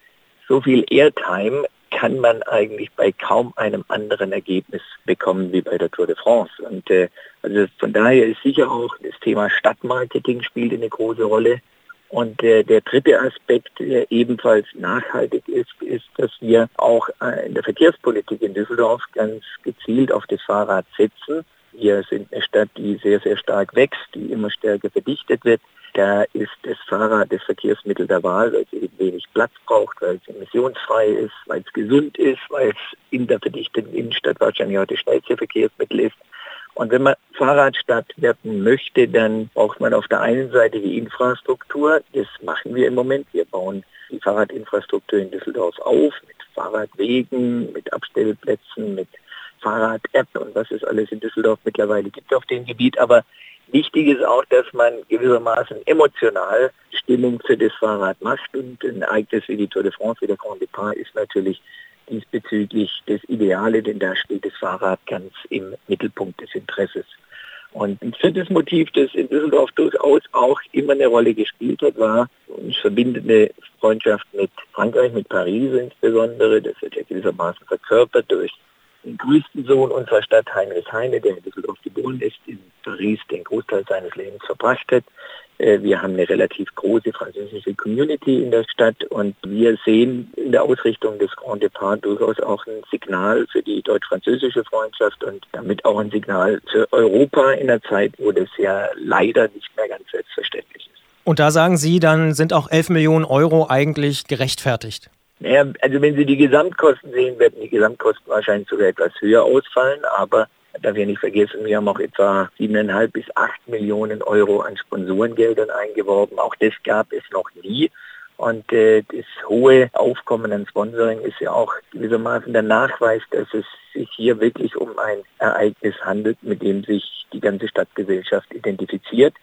so viel Airtime kann man eigentlich bei kaum einem anderen Ergebnis bekommen wie bei der Tour de France. Und äh, also von daher ist sicher auch das Thema Stadtmarketing spielt eine große Rolle. Und äh, der dritte Aspekt, der ebenfalls nachhaltig ist, ist, dass wir auch äh, in der Verkehrspolitik in Düsseldorf ganz gezielt auf das Fahrrad setzen. Wir sind eine Stadt, die sehr, sehr stark wächst, die immer stärker verdichtet wird. Da ist das Fahrrad das Verkehrsmittel der Wahl, weil es eben wenig Platz braucht, weil es emissionsfrei ist, weil es gesund ist, weil es in der verdichteten Innenstadt wahrscheinlich auch das schnellste Verkehrsmittel ist. Und wenn man Fahrradstadt werden möchte, dann braucht man auf der einen Seite die Infrastruktur. Das machen wir im Moment. Wir bauen die Fahrradinfrastruktur in Düsseldorf auf mit Fahrradwegen, mit Abstellplätzen, mit Fahrrad-App und was es alles in Düsseldorf mittlerweile gibt auf dem Gebiet. Aber wichtig ist auch, dass man gewissermaßen emotional Stimmung für das Fahrrad macht. Und ein Ereignis wie die Tour de France, wie der Grand Depart, ist natürlich diesbezüglich das Ideale, denn da steht das Fahrrad ganz im Mittelpunkt des Interesses. Und ein viertes Motiv, das in Düsseldorf durchaus auch immer eine Rolle gespielt hat, war uns verbindende Freundschaft mit Frankreich, mit Paris insbesondere. Das wird ja gewissermaßen verkörpert durch den größten Sohn unserer Stadt, Heinrich Heine, der in Düsseldorf geboren ist, in Paris den Großteil seines Lebens verbracht hat. Äh, Wir haben eine relativ große französische Community in der Stadt und wir sehen in der Ausrichtung des Grand Depart durchaus auch ein Signal für die deutsch-französische Freundschaft und damit auch ein Signal für Europa in der Zeit, wo das ja leider nicht mehr ganz selbstverständlich ist. Und da sagen Sie, dann sind auch 11 Millionen Euro eigentlich gerechtfertigt. Naja, also wenn Sie die Gesamtkosten sehen, werden die Gesamtkosten wahrscheinlich sogar etwas höher ausfallen, aber darf ich nicht vergessen, wir haben auch etwa 7,5 bis 8 Millionen Euro an Sponsorengeldern eingeworben. Auch das gab es noch nie. Und äh, das hohe Aufkommen an Sponsoring ist ja auch gewissermaßen der Nachweis, dass es sich hier wirklich um ein Ereignis handelt, mit dem sich die ganze Stadtgesellschaft identifiziert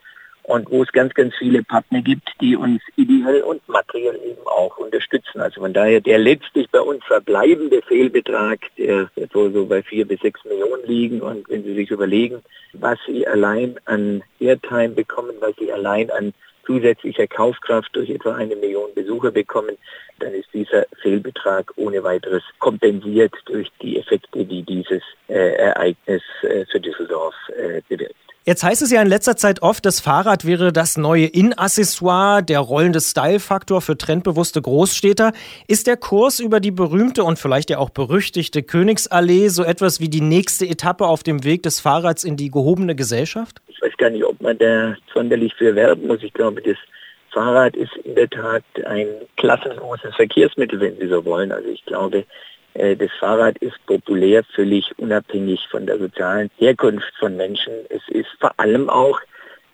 und wo es ganz, ganz viele Partner gibt, die uns ideell und materiell eben auch unterstützen. Also von daher der letztlich bei uns verbleibende Fehlbetrag, der wohl so bei vier bis sechs Millionen liegen. Und wenn Sie sich überlegen, was Sie allein an Airtime bekommen, was Sie allein an zusätzlicher Kaufkraft durch etwa eine Million Besucher bekommen, dann ist dieser Fehlbetrag ohne weiteres kompensiert durch die Effekte, die dieses äh, Ereignis äh, für Düsseldorf äh, bewirkt. Jetzt heißt es ja in letzter Zeit oft, das Fahrrad wäre das neue In-Accessoire, der rollende Style-Faktor für trendbewusste Großstädter. Ist der Kurs über die berühmte und vielleicht ja auch berüchtigte Königsallee so etwas wie die nächste Etappe auf dem Weg des Fahrrads in die gehobene Gesellschaft? Ich weiß gar nicht, ob man da sonderlich für werben muss. Ich glaube, das Fahrrad ist in der Tat ein klassenloses Verkehrsmittel, wenn Sie so wollen. Also ich glaube, das Fahrrad ist populär, völlig unabhängig von der sozialen Herkunft von Menschen. Es ist vor allem auch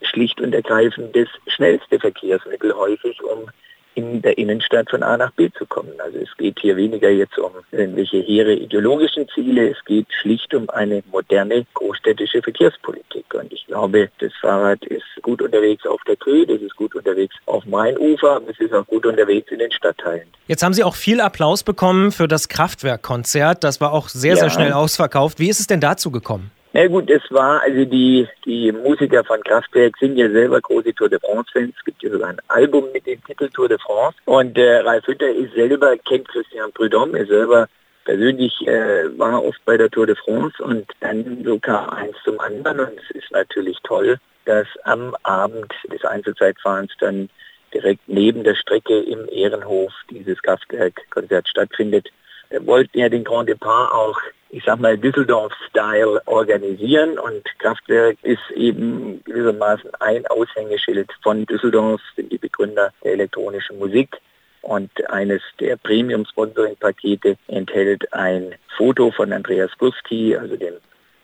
schlicht und ergreifend das schnellste Verkehrsmittel häufig, um in der Innenstadt von A nach B zu kommen. Also es geht hier weniger jetzt um irgendwelche hehre ideologischen Ziele, es geht schlicht um eine moderne großstädtische Verkehrspolitik. Und ich glaube, das Fahrrad ist gut unterwegs auf der Köh, das ist gut unterwegs auf dem Rheinufer, es ist auch gut unterwegs in den Stadtteilen. Jetzt haben Sie auch viel Applaus bekommen für das Kraftwerkkonzert. Das war auch sehr, ja. sehr schnell ausverkauft. Wie ist es denn dazu gekommen? Na gut, es war, also die, die Musiker von Kraftwerk sind ja selber große Tour de France-Fans. Es gibt ja sogar ein Album mit dem Titel Tour de France. Und äh, Ralf Hütter ist selber, kennt Christian Prudhomme, ist selber persönlich äh, war oft bei der Tour de France und dann so kam eins zum anderen und es ist natürlich toll, dass am Abend des Einzelzeitfahrens dann direkt neben der Strecke im Ehrenhof dieses Kraftwerk-Konzert stattfindet. Wollten ja den Grand Depart auch ich sag mal, Düsseldorf-Style organisieren und Kraftwerk ist eben gewissermaßen ein Aushängeschild von Düsseldorf, sind die Begründer der elektronischen Musik. Und eines der Premium-Sponsoring-Pakete enthält ein Foto von Andreas Guski, also dem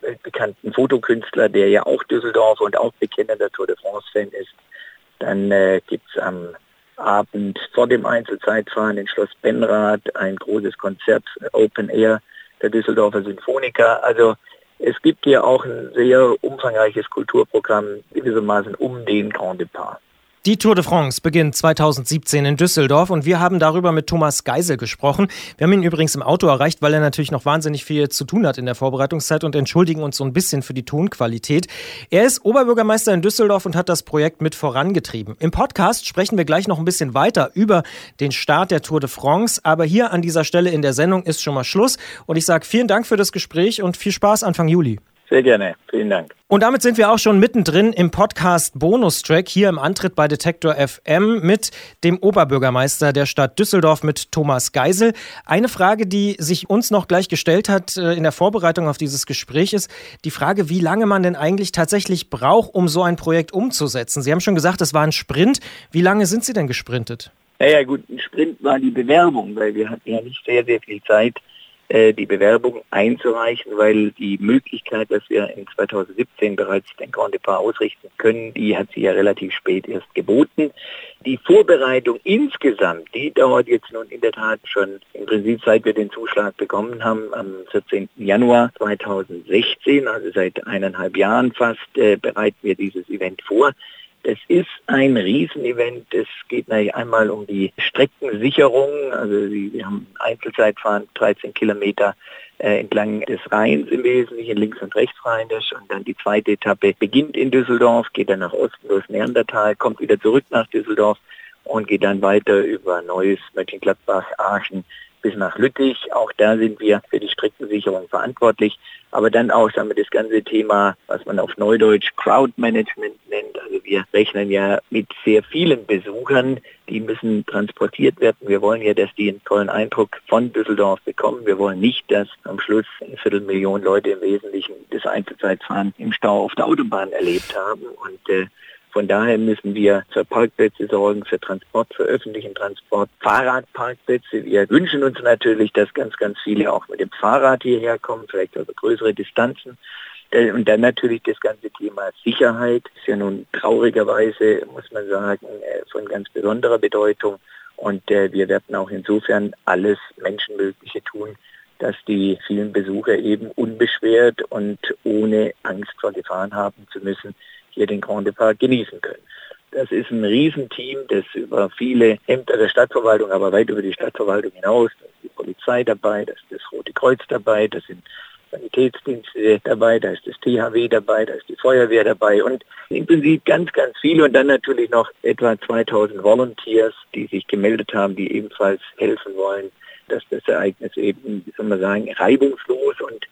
weltbekannten Fotokünstler, der ja auch Düsseldorf und auch bekennender Tour de France-Fan ist. Dann äh, gibt es am Abend vor dem Einzelzeitfahren in Schloss Benrath ein großes Konzert, Open Air, der Düsseldorfer Sinfoniker. Also es gibt hier auch ein sehr umfangreiches Kulturprogramm gewissermaßen um den Grand Depart. Die Tour de France beginnt 2017 in Düsseldorf und wir haben darüber mit Thomas Geisel gesprochen. Wir haben ihn übrigens im Auto erreicht, weil er natürlich noch wahnsinnig viel zu tun hat in der Vorbereitungszeit und entschuldigen uns so ein bisschen für die Tonqualität. Er ist Oberbürgermeister in Düsseldorf und hat das Projekt mit vorangetrieben. Im Podcast sprechen wir gleich noch ein bisschen weiter über den Start der Tour de France, aber hier an dieser Stelle in der Sendung ist schon mal Schluss und ich sage vielen Dank für das Gespräch und viel Spaß Anfang Juli. Sehr gerne. Vielen Dank. Und damit sind wir auch schon mittendrin im Podcast Bonustrack hier im Antritt bei Detektor FM mit dem Oberbürgermeister der Stadt Düsseldorf mit Thomas Geisel. Eine Frage, die sich uns noch gleich gestellt hat äh, in der Vorbereitung auf dieses Gespräch ist die Frage, wie lange man denn eigentlich tatsächlich braucht, um so ein Projekt umzusetzen. Sie haben schon gesagt, es war ein Sprint. Wie lange sind Sie denn gesprintet? Naja gut, ein Sprint war die Bewerbung, weil wir hatten ja nicht sehr, sehr viel Zeit, äh, die Bewerbung einzureichen, weil die Möglichkeit, dass wir in 2017 bereits den Grand Depart ausrichten können, die hat sich ja relativ spät erst geboten. Die Vorbereitung insgesamt, die dauert jetzt nun in der Tat schon im Prinzip seit wir den Zuschlag bekommen haben, am 14. Januar 2016, also seit eineinhalb Jahren fast, äh, bereiten wir dieses Event vor. Es ist ein Riesenevent. Es geht einmal um die Streckensicherung. Also wir haben Einzelzeitfahren, 13 Kilometer äh, entlang des Rheins im Wesentlichen, links und rechts rheinisch. Und dann die zweite Etappe beginnt in Düsseldorf, geht dann nach Osten durchs Neandertal, kommt wieder zurück nach Düsseldorf und geht dann weiter über Neuss, Mönchengladbach, Aachen bis nach Lüttich. Auch da sind wir für die Streckensicherung verantwortlich. Aber dann auch sagen wir, das ganze Thema, was man auf Neudeutsch Crowdmanagement nennt. Also wir rechnen ja mit sehr vielen Besuchern, die müssen transportiert werden. Wir wollen ja, dass die einen tollen Eindruck von Düsseldorf bekommen. Wir wollen nicht, dass am Schluss eine Viertelmillion Leute im Wesentlichen das Einzelzeitfahren im Stau auf der Autobahn erlebt haben. Und äh, von daher müssen wir für Parkplätze sorgen, für Transport, für öffentlichen Transport, Fahrradparkplätze. Wir wünschen uns natürlich, dass ganz, ganz viele auch mit dem Fahrrad hierher kommen, vielleicht also größere Distanzen. Äh, und dann natürlich das ganze Thema Sicherheit ist ja nun traurigerweise, muss man sagen, äh, von ganz besonderer Bedeutung. Und äh, wir werden auch insofern alles Menschenmögliche tun, dass die vielen Besucher eben unbeschwert und ohne Angst vor Gefahren haben zu müssen, hier den Grand Depart genießen können. Das ist ein Riesenteam, das über viele Ämter der Stadtverwaltung, aber weit über die Stadtverwaltung hinaus, da ist die Polizei dabei, da ist das Rote Kreuz dabei, da sind Sanitätsdienste dabei, da ist das THW dabei, da ist die Feuerwehr dabei und im Prinzip ganz, ganz viele und dann natürlich noch etwa 2000 Volunteers, die sich gemeldet haben, die ebenfalls helfen wollen, dass das Ereignis eben, wie soll man sagen, reibungslos und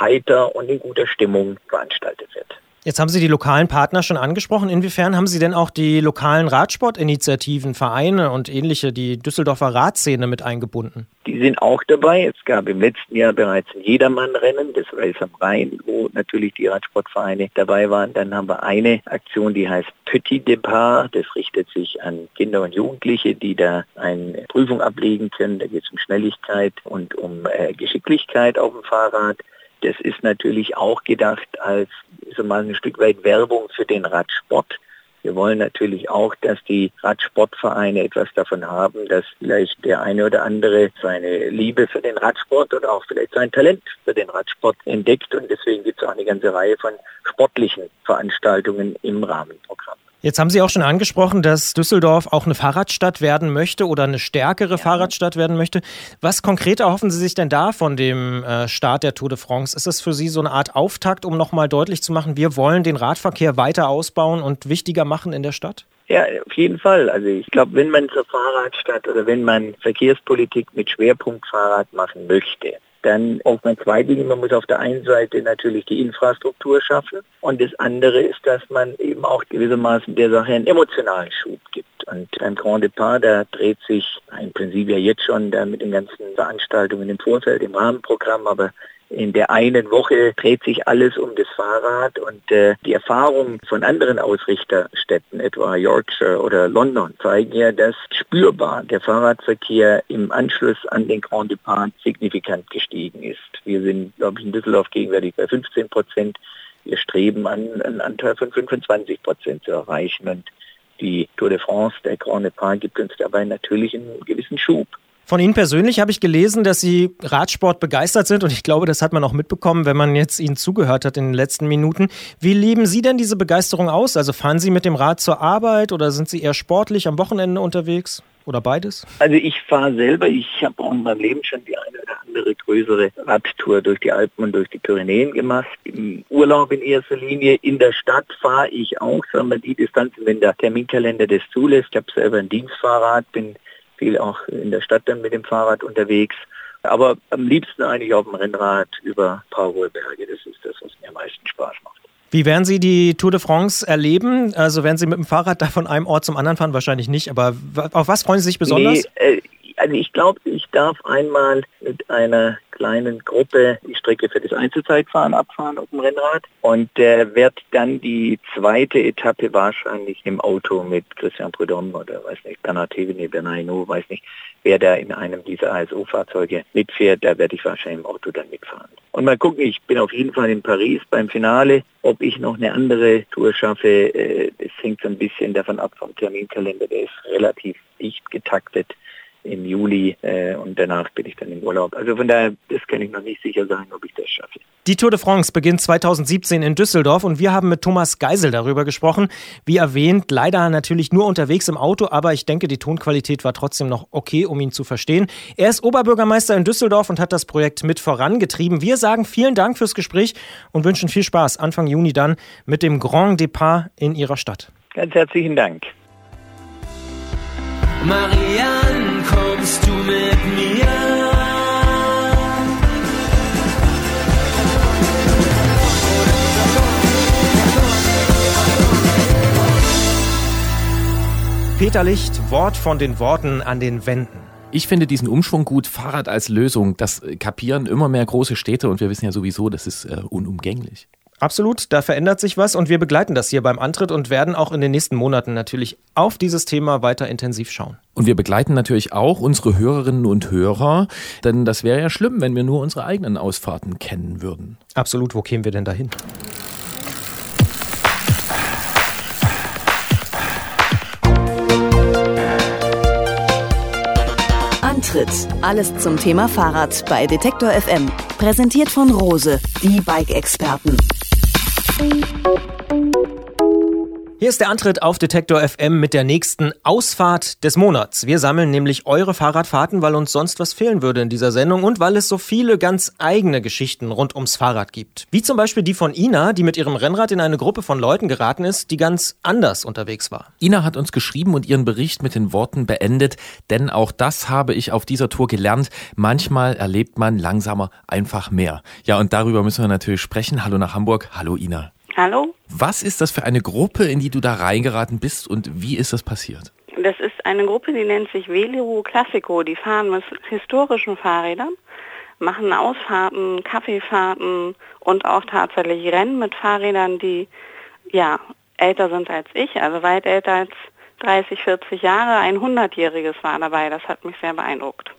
heiter und in guter Stimmung veranstaltet wird. Jetzt haben Sie die lokalen Partner schon angesprochen. Inwiefern haben Sie denn auch die lokalen Radsportinitiativen, Vereine und ähnliche, die Düsseldorfer Radszene mit eingebunden? Die sind auch dabei. Es gab im letzten Jahr bereits ein Jedermannrennen, das Race am Rhein, wo natürlich die Radsportvereine dabei waren. Dann haben wir eine Aktion, die heißt Petit Depart. Das richtet sich an Kinder und Jugendliche, die da eine Prüfung ablegen können. Da geht es um Schnelligkeit und um äh, Geschicklichkeit auf dem Fahrrad. Das ist natürlich auch gedacht als so mal ein Stück weit Werbung für den Radsport. Wir wollen natürlich auch, dass die Radsportvereine etwas davon haben, dass vielleicht der eine oder andere seine Liebe für den Radsport oder auch vielleicht sein Talent für den Radsport entdeckt. Und deswegen gibt es auch eine ganze Reihe von sportlichen Veranstaltungen im Rahmenprogramm. Jetzt haben Sie auch schon angesprochen, dass Düsseldorf auch eine Fahrradstadt werden möchte oder eine stärkere ja. Fahrradstadt werden möchte. Was konkret erhoffen Sie sich denn da von dem äh, Start der Tour de France? Ist es für Sie so eine Art Auftakt, um nochmal deutlich zu machen, wir wollen den Radverkehr weiter ausbauen und wichtiger machen in der Stadt? Ja, auf jeden Fall. Also ich glaube, wenn man zur Fahrradstadt oder wenn man Verkehrspolitik mit Schwerpunkt Fahrrad machen möchte, dann braucht man zwei Dinge. Man muss auf der einen Seite natürlich die Infrastruktur schaffen und das andere ist, dass man eben auch gewissermaßen der Sache einen emotionalen Schub gibt. Und beim Grand Depart, da dreht sich im Prinzip ja jetzt schon da mit den ganzen Veranstaltungen im Vorfeld, im Rahmenprogramm, aber in der einen Woche dreht sich alles um das Fahrrad und äh, die Erfahrungen von anderen Ausrichterstädten, etwa Yorkshire oder London, zeigen ja, dass spürbar der Fahrradverkehr im Anschluss an den Grand Depart signifikant gestiegen ist. Wir sind, glaube ich, in Düsseldorf gegenwärtig bei 15 Prozent. Wir streben an, einen Anteil von 25 Prozent zu erreichen und die Tour de France, der Grand Depart, gibt uns dabei natürlich einen gewissen Schub. Von Ihnen persönlich habe ich gelesen, dass Sie Radsport begeistert sind und ich glaube, das hat man auch mitbekommen, wenn man jetzt Ihnen zugehört hat in den letzten Minuten. Wie leben Sie denn diese Begeisterung aus? Also fahren Sie mit dem Rad zur Arbeit oder sind Sie eher sportlich am Wochenende unterwegs? Oder beides? Also ich fahre selber, ich habe auch in meinem Leben schon die eine oder andere größere Radtour durch die Alpen und durch die Pyrenäen gemacht. Im Urlaub in erster Linie. In der Stadt fahre ich auch, sagen wir die Distanzen, wenn der Terminkalender das zulässt. Ich habe selber ein Dienstfahrrad, bin viel auch in der Stadt dann mit dem Fahrrad unterwegs. Aber am liebsten eigentlich auf dem Rennrad über Parolberge. Das ist das, was mir am meisten Spaß macht. Wie werden Sie die Tour de France erleben? Also werden Sie mit dem Fahrrad da von einem Ort zum anderen fahren? Wahrscheinlich nicht, aber auf was freuen Sie sich besonders? Nee, äh, also ich glaube, ich darf einmal mit einer kleinen Gruppe die Strecke für das Einzelzeitfahren abfahren auf dem Rennrad und äh, werde dann die zweite Etappe wahrscheinlich im Auto mit Christian Prudhomme oder weiß nicht, Bernard Tevene, Bernard Hinault, weiß nicht, wer da in einem dieser ASO-Fahrzeuge mitfährt, da werde ich wahrscheinlich im Auto dann mitfahren. Und mal gucken, ich bin auf jeden Fall in Paris beim Finale. Ob ich noch eine andere Tour schaffe, äh, das hängt so ein bisschen davon ab vom Terminkalender. Der ist relativ dicht getaktet im Juli äh, und danach bin ich dann im Urlaub. Also von daher, das kann ich noch nicht sicher sagen, ob ich das schaffe. Die Tour de France beginnt 2017 in Düsseldorf und wir haben mit Thomas Geisel darüber gesprochen. Wie erwähnt, leider natürlich nur unterwegs im Auto, aber ich denke, die Tonqualität war trotzdem noch okay, um ihn zu verstehen. Er ist Oberbürgermeister in Düsseldorf und hat das Projekt mit vorangetrieben. Wir sagen vielen Dank fürs Gespräch und wünschen viel Spaß Anfang Juni dann mit dem Grand Depart in Ihrer Stadt. Ganz herzlichen Dank. Marianne, kommst du mit mir? Peter Licht, Wort von den Worten an den Wänden. Ich finde diesen Umschwung gut, Fahrrad als Lösung. Das kapieren immer mehr große Städte und wir wissen ja sowieso, das ist äh, unumgänglich. Absolut, da verändert sich was und wir begleiten das hier beim Antritt und werden auch in den nächsten Monaten natürlich auf dieses Thema weiter intensiv schauen. Und wir begleiten natürlich auch unsere Hörerinnen und Hörer, denn das wäre ja schlimm, wenn wir nur unsere eigenen Ausfahrten kennen würden. Absolut, wo kämen wir denn dahin? Antritt. Alles zum Thema Fahrrad bei Detektor FM. Präsentiert von Rose, die Bike-Experten. Thank you. Hier ist der Antritt auf Detektor FM mit der nächsten Ausfahrt des Monats. Wir sammeln nämlich eure Fahrradfahrten, weil uns sonst was fehlen würde in dieser Sendung und weil es so viele ganz eigene Geschichten rund ums Fahrrad gibt. Wie zum Beispiel die von Ina, die mit ihrem Rennrad in eine Gruppe von Leuten geraten ist, die ganz anders unterwegs war. Ina hat uns geschrieben und ihren Bericht mit den Worten beendet, denn auch das habe ich auf dieser Tour gelernt. Manchmal erlebt man langsamer einfach mehr. Ja, und darüber müssen wir natürlich sprechen. Hallo nach Hamburg. Hallo Ina. Hallo. Was ist das für eine Gruppe, in die du da reingeraten bist und wie ist das passiert? Das ist eine Gruppe, die nennt sich Veliro Classico. Die fahren mit historischen Fahrrädern, machen Ausfahrten, Kaffeefahrten und auch tatsächlich Rennen mit Fahrrädern, die ja älter sind als ich, also weit älter als 30, 40 Jahre. Ein 100-jähriges war dabei. Das hat mich sehr beeindruckt.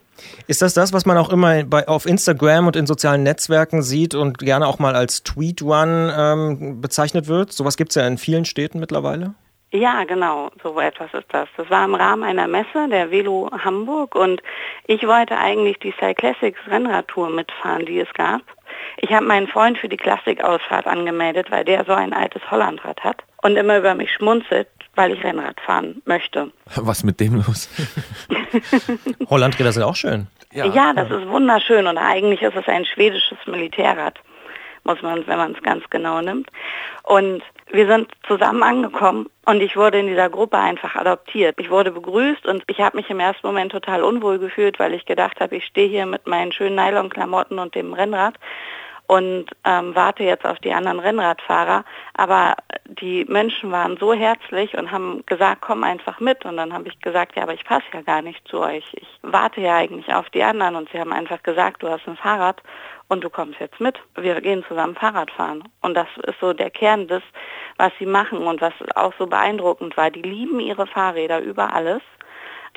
Ist das das, was man auch immer bei, auf Instagram und in sozialen Netzwerken sieht und gerne auch mal als Tweetrun ähm, bezeichnet wird? Sowas gibt es ja in vielen Städten mittlerweile. Ja, genau, so etwas ist das. Das war im Rahmen einer Messe, der Velo Hamburg, und ich wollte eigentlich die Cyclassics Rennradtour mitfahren, die es gab. Ich habe meinen Freund für die Klassikausfahrt angemeldet, weil der so ein altes Hollandrad hat und immer über mich schmunzelt, weil ich Rennrad fahren möchte. Was mit dem los? Hollandräder sind auch schön. Ja, ja das ist wunderschön und eigentlich ist es ein schwedisches Militärrad muss man, wenn man es ganz genau nimmt. Und wir sind zusammen angekommen und ich wurde in dieser Gruppe einfach adoptiert. Ich wurde begrüßt und ich habe mich im ersten Moment total unwohl gefühlt, weil ich gedacht habe, ich stehe hier mit meinen schönen Nylonklamotten und dem Rennrad und ähm, warte jetzt auf die anderen Rennradfahrer. Aber die Menschen waren so herzlich und haben gesagt, komm einfach mit. Und dann habe ich gesagt, ja, aber ich passe ja gar nicht zu euch. Ich warte ja eigentlich auf die anderen. Und sie haben einfach gesagt, du hast ein Fahrrad und du kommst jetzt mit. Wir gehen zusammen Fahrrad fahren. Und das ist so der Kern des, was sie machen und was auch so beeindruckend war. Die lieben ihre Fahrräder über alles.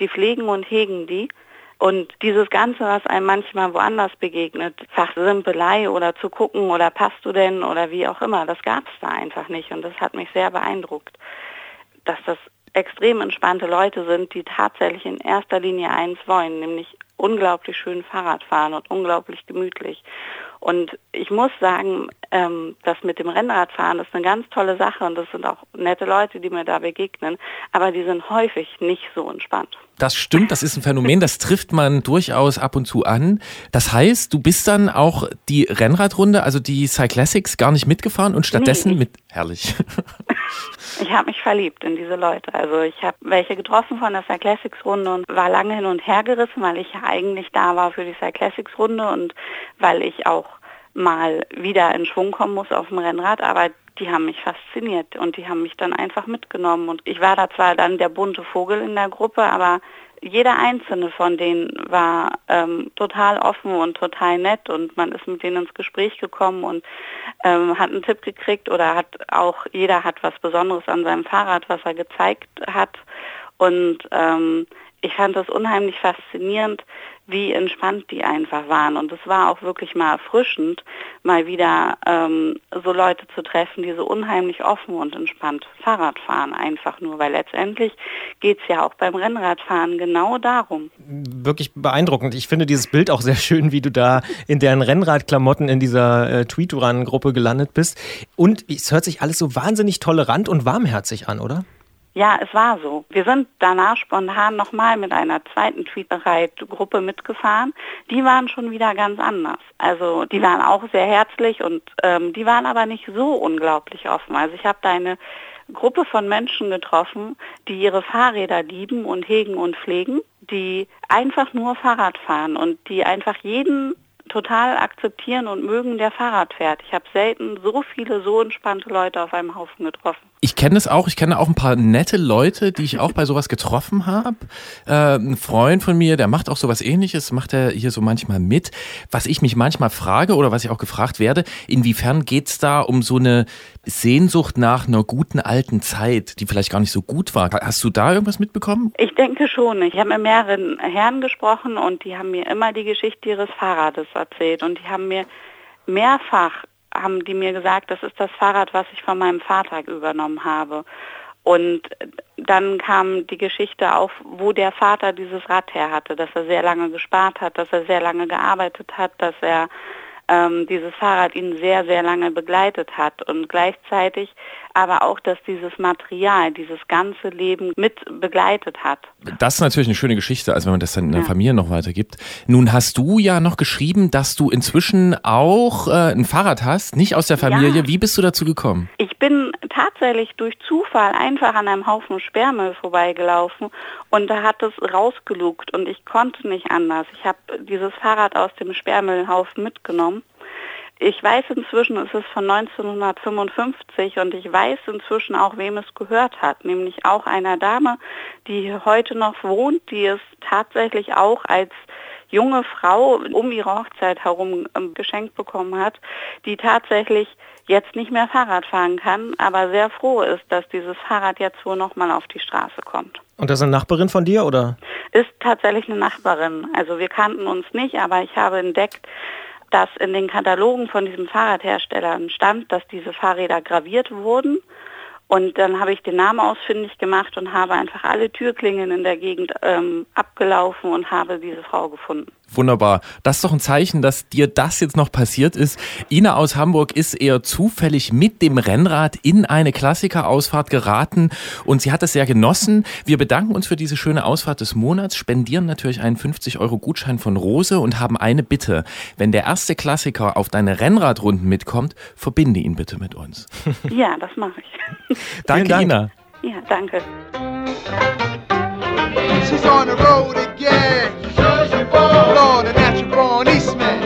Die pflegen und hegen die. Und dieses Ganze, was einem manchmal woanders begegnet, Fachsimpelei oder zu gucken oder passt du denn oder wie auch immer, das gab es da einfach nicht. Und das hat mich sehr beeindruckt, dass das extrem entspannte Leute sind, die tatsächlich in erster Linie eins wollen, nämlich unglaublich schön Fahrrad fahren und unglaublich gemütlich. Und ich muss sagen, ähm, das mit dem Rennradfahren ist eine ganz tolle Sache und das sind auch nette Leute, die mir da begegnen, aber die sind häufig nicht so entspannt. Das stimmt, das ist ein Phänomen, das trifft man durchaus ab und zu an. Das heißt, du bist dann auch die Rennradrunde, also die Cyclassics, gar nicht mitgefahren und stattdessen nee, mit. Herrlich. Ich habe mich verliebt in diese Leute. Also ich habe welche getroffen von der Cyclassics-Runde und war lange hin und her gerissen, weil ich ja eigentlich da war für die Cyclassics-Runde und weil ich auch mal wieder in Schwung kommen muss auf dem Rennrad, aber die haben mich fasziniert und die haben mich dann einfach mitgenommen. Und ich war da zwar dann der bunte Vogel in der Gruppe, aber jeder einzelne von denen war ähm, total offen und total nett und man ist mit denen ins Gespräch gekommen und ähm, hat einen Tipp gekriegt oder hat auch jeder hat was Besonderes an seinem Fahrrad, was er gezeigt hat und ähm, ich fand das unheimlich faszinierend, wie entspannt die einfach waren. Und es war auch wirklich mal erfrischend, mal wieder ähm, so Leute zu treffen, die so unheimlich offen und entspannt Fahrrad fahren, einfach nur, weil letztendlich geht es ja auch beim Rennradfahren genau darum. Wirklich beeindruckend. Ich finde dieses Bild auch sehr schön, wie du da in deren Rennradklamotten in dieser äh, Tweeturan-Gruppe gelandet bist. Und es hört sich alles so wahnsinnig tolerant und warmherzig an, oder? Ja, es war so. Wir sind danach spontan nochmal mit einer zweiten Tweeterei-Gruppe mitgefahren. Die waren schon wieder ganz anders. Also die waren auch sehr herzlich und ähm, die waren aber nicht so unglaublich offen. Also ich habe da eine Gruppe von Menschen getroffen, die ihre Fahrräder lieben und hegen und pflegen, die einfach nur Fahrrad fahren und die einfach jeden total akzeptieren und mögen, der Fahrrad fährt. Ich habe selten so viele so entspannte Leute auf einem Haufen getroffen. Ich kenne es auch. Ich kenne auch ein paar nette Leute, die ich auch bei sowas getroffen habe. Äh, ein Freund von mir, der macht auch sowas ähnliches, macht er hier so manchmal mit. Was ich mich manchmal frage oder was ich auch gefragt werde, inwiefern geht es da um so eine Sehnsucht nach einer guten alten Zeit, die vielleicht gar nicht so gut war. Hast du da irgendwas mitbekommen? Ich denke schon. Ich habe mit mehreren Herren gesprochen und die haben mir immer die Geschichte ihres Fahrrades erzählt und die haben mir mehrfach haben die mir gesagt, das ist das Fahrrad, was ich von meinem Vater übernommen habe. Und dann kam die Geschichte auf, wo der Vater dieses Rad her hatte, dass er sehr lange gespart hat, dass er sehr lange gearbeitet hat, dass er ähm, dieses Fahrrad ihn sehr, sehr lange begleitet hat und gleichzeitig aber auch, dass dieses Material dieses ganze Leben mit begleitet hat. Das ist natürlich eine schöne Geschichte, als wenn man das dann in der ja. Familie noch weitergibt. Nun hast du ja noch geschrieben, dass du inzwischen auch äh, ein Fahrrad hast, nicht aus der Familie. Ja. Wie bist du dazu gekommen? Ich bin tatsächlich durch Zufall einfach an einem Haufen Sperrmüll vorbeigelaufen und da hat es rausgelugt und ich konnte nicht anders. Ich habe dieses Fahrrad aus dem Sperrmüllhaufen mitgenommen Ich weiß inzwischen, es ist von 1955 und ich weiß inzwischen auch, wem es gehört hat, nämlich auch einer Dame, die heute noch wohnt, die es tatsächlich auch als junge Frau um ihre Hochzeit herum ähm, geschenkt bekommen hat, die tatsächlich jetzt nicht mehr Fahrrad fahren kann, aber sehr froh ist, dass dieses Fahrrad jetzt wohl nochmal auf die Straße kommt. Und das ist eine Nachbarin von dir, oder? Ist tatsächlich eine Nachbarin. Also wir kannten uns nicht, aber ich habe entdeckt, dass in den Katalogen von diesem Fahrradhersteller stand, dass diese Fahrräder graviert wurden. Und dann habe ich den Namen ausfindig gemacht und habe einfach alle Türklingen in der Gegend ähm, abgelaufen und habe diese Frau gefunden. Wunderbar. Das ist doch ein Zeichen, dass dir das jetzt noch passiert ist. Ina aus Hamburg ist eher zufällig mit dem Rennrad in eine Klassikerausfahrt geraten und sie hat es sehr genossen. Wir bedanken uns für diese schöne Ausfahrt des Monats, spendieren natürlich einen 50 Euro Gutschein von Rose und haben eine Bitte. Wenn der erste Klassiker auf deine Rennradrunden mitkommt, verbinde ihn bitte mit uns. Ja, das mache ich. Danke, Dank. Ina. Ja, danke. She's on the road again. Lord, a natural born Eastman.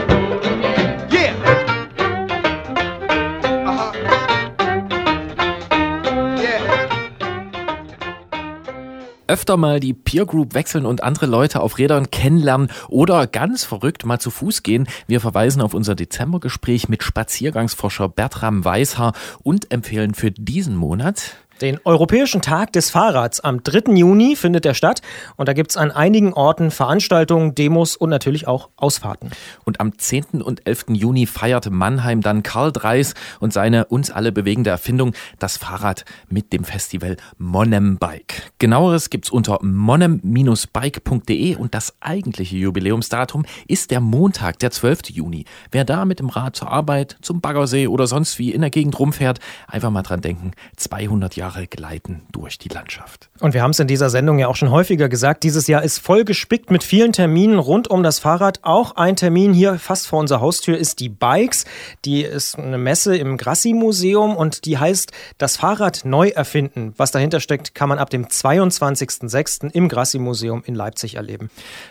Öfter mal die Peer Group wechseln und andere Leute auf Rädern kennenlernen oder ganz verrückt mal zu Fuß gehen. Wir verweisen auf unser Dezembergespräch mit Spaziergangsforscher Bertram Weishaar und empfehlen für diesen Monat Den Europäischen Tag des Fahrrads am 3. Juni findet der statt und da gibt es an einigen Orten Veranstaltungen, Demos und natürlich auch Ausfahrten. Und am 10. und 11. Juni feiert Mannheim dann Karl Dreis und seine uns alle bewegende Erfindung, das Fahrrad mit dem Festival Monem Bike. Genaueres gibt's unter monem-bike.de und das eigentliche Jubiläumsdatum ist der Montag, der 12. Juni. Wer da mit dem Rad zur Arbeit, zum Baggersee oder sonst wie in der Gegend rumfährt, einfach mal dran denken, 200 Jahre gleiten durch die Landschaft. Und wir haben es in dieser Sendung ja auch schon häufiger gesagt, dieses Jahr ist voll gespickt mit vielen Terminen rund um das Fahrrad. Auch ein Termin hier fast vor unserer Haustür ist die Bikes. Die ist eine Messe im Grassi-Museum und die heißt Das Fahrrad neu erfinden. Was dahinter steckt, kann man ab dem 22.06. im Grassi-Museum in Leipzig erleben.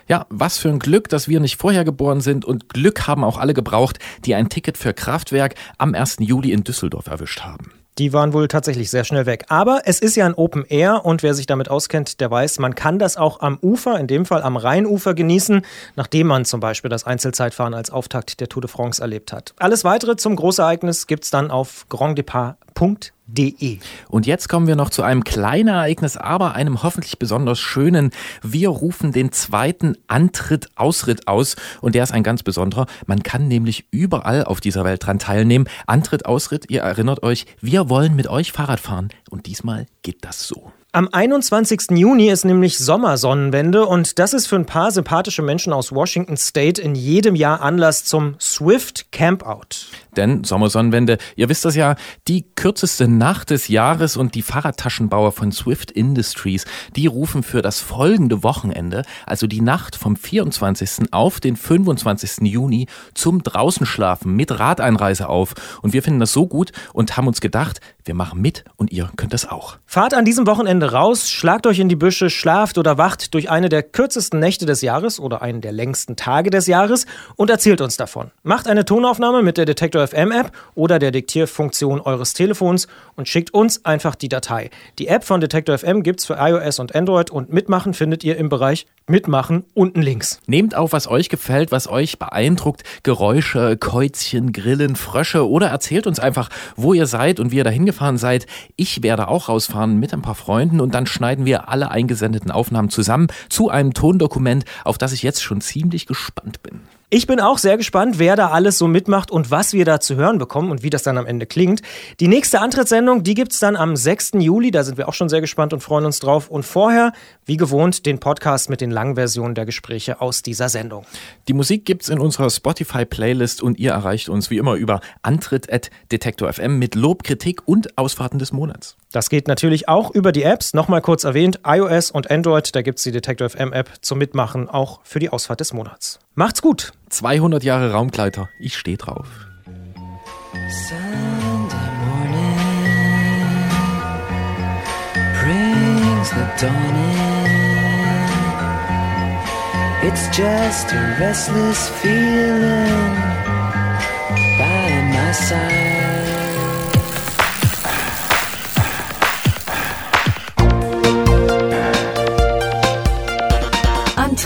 Ja, was für ein Glück, dass wir nicht vorher geboren sind und Glück haben auch alle gebraucht, die ein Ticket für Kraftwerk am 1. Juli in Düsseldorf erwischt haben. Die waren wohl tatsächlich sehr schnell weg. Aber es ist ja ein Open Air und wer sich damit auskennt, der weiß, man kann das auch am Ufer, in dem Fall am Rheinufer genießen, nachdem man zum Beispiel das Einzelzeitfahren als Auftakt der Tour de France erlebt hat. Alles weitere zum Großereignis gibt's dann auf granddepart.de. Und jetzt kommen wir noch zu einem kleinen Ereignis, aber einem hoffentlich besonders schönen. Wir rufen den zweiten Antritt-Ausritt aus und der ist ein ganz besonderer. Man kann nämlich überall auf dieser Welt dran teilnehmen. Antritt-Ausritt, ihr erinnert euch, wir wollen mit euch Fahrrad fahren und diesmal geht das so. Am 21. Juni ist nämlich Sommersonnenwende und das ist für ein paar sympathische Menschen aus Washington State in jedem Jahr Anlass zum Swift Campout. Denn Sommersonnenwende, ihr wisst das ja, die kürzeste Nacht des Jahres und die Fahrradtaschenbauer von Swift Industries, die rufen für das folgende Wochenende, also die Nacht vom 24. auf den 25. Juni zum Draußenschlafen mit Radeinreise auf. Und wir finden das so gut und haben uns gedacht, wir machen mit und ihr könnt das auch. Fahrt an diesem Wochenende raus, schlagt euch in die Büsche, schlaft oder wacht durch eine der kürzesten Nächte des Jahres oder einen der längsten Tage des Jahres und erzählt uns davon. Macht eine Tonaufnahme mit der Detektor FM App oder der Diktierfunktion eures Telefons und schickt uns einfach die Datei. Die App von Detektor FM gibt's für iOS und Android und mitmachen findet ihr im Bereich Mitmachen unten links. Nehmt auf, was euch gefällt, was euch beeindruckt. Geräusche, Käuzchen, Grillen, Frösche oder erzählt uns einfach, wo ihr seid und wie ihr dahin gefahren seid. Ich werde auch rausfahren mit ein paar Freunden und dann schneiden wir alle eingesendeten Aufnahmen zusammen zu einem Tondokument, auf das ich jetzt schon ziemlich gespannt bin. Ich bin auch sehr gespannt, wer da alles so mitmacht und was wir da zu hören bekommen und wie das dann am Ende klingt. Die nächste Antrittssendung, die gibt's dann am 6. Juli, da sind wir auch schon sehr gespannt und freuen uns drauf. Und vorher, wie gewohnt, den Podcast mit den langen Versionen der Gespräche aus dieser Sendung. Die Musik gibt's in unserer Spotify-Playlist und ihr erreicht uns wie immer über antritt.detektor.fm mit Lob, Kritik und Ausfahrten des Monats. Das geht natürlich auch über die Apps. Nochmal kurz erwähnt, iOS und Android, da gibt's die Detektor FM App zum Mitmachen, auch für die Ausfahrt des Monats. Macht's gut! 200 Jahre Raumgleiter, ich stehe drauf. Sunday morning brings the dawn in. It's just a restless feeling by my side.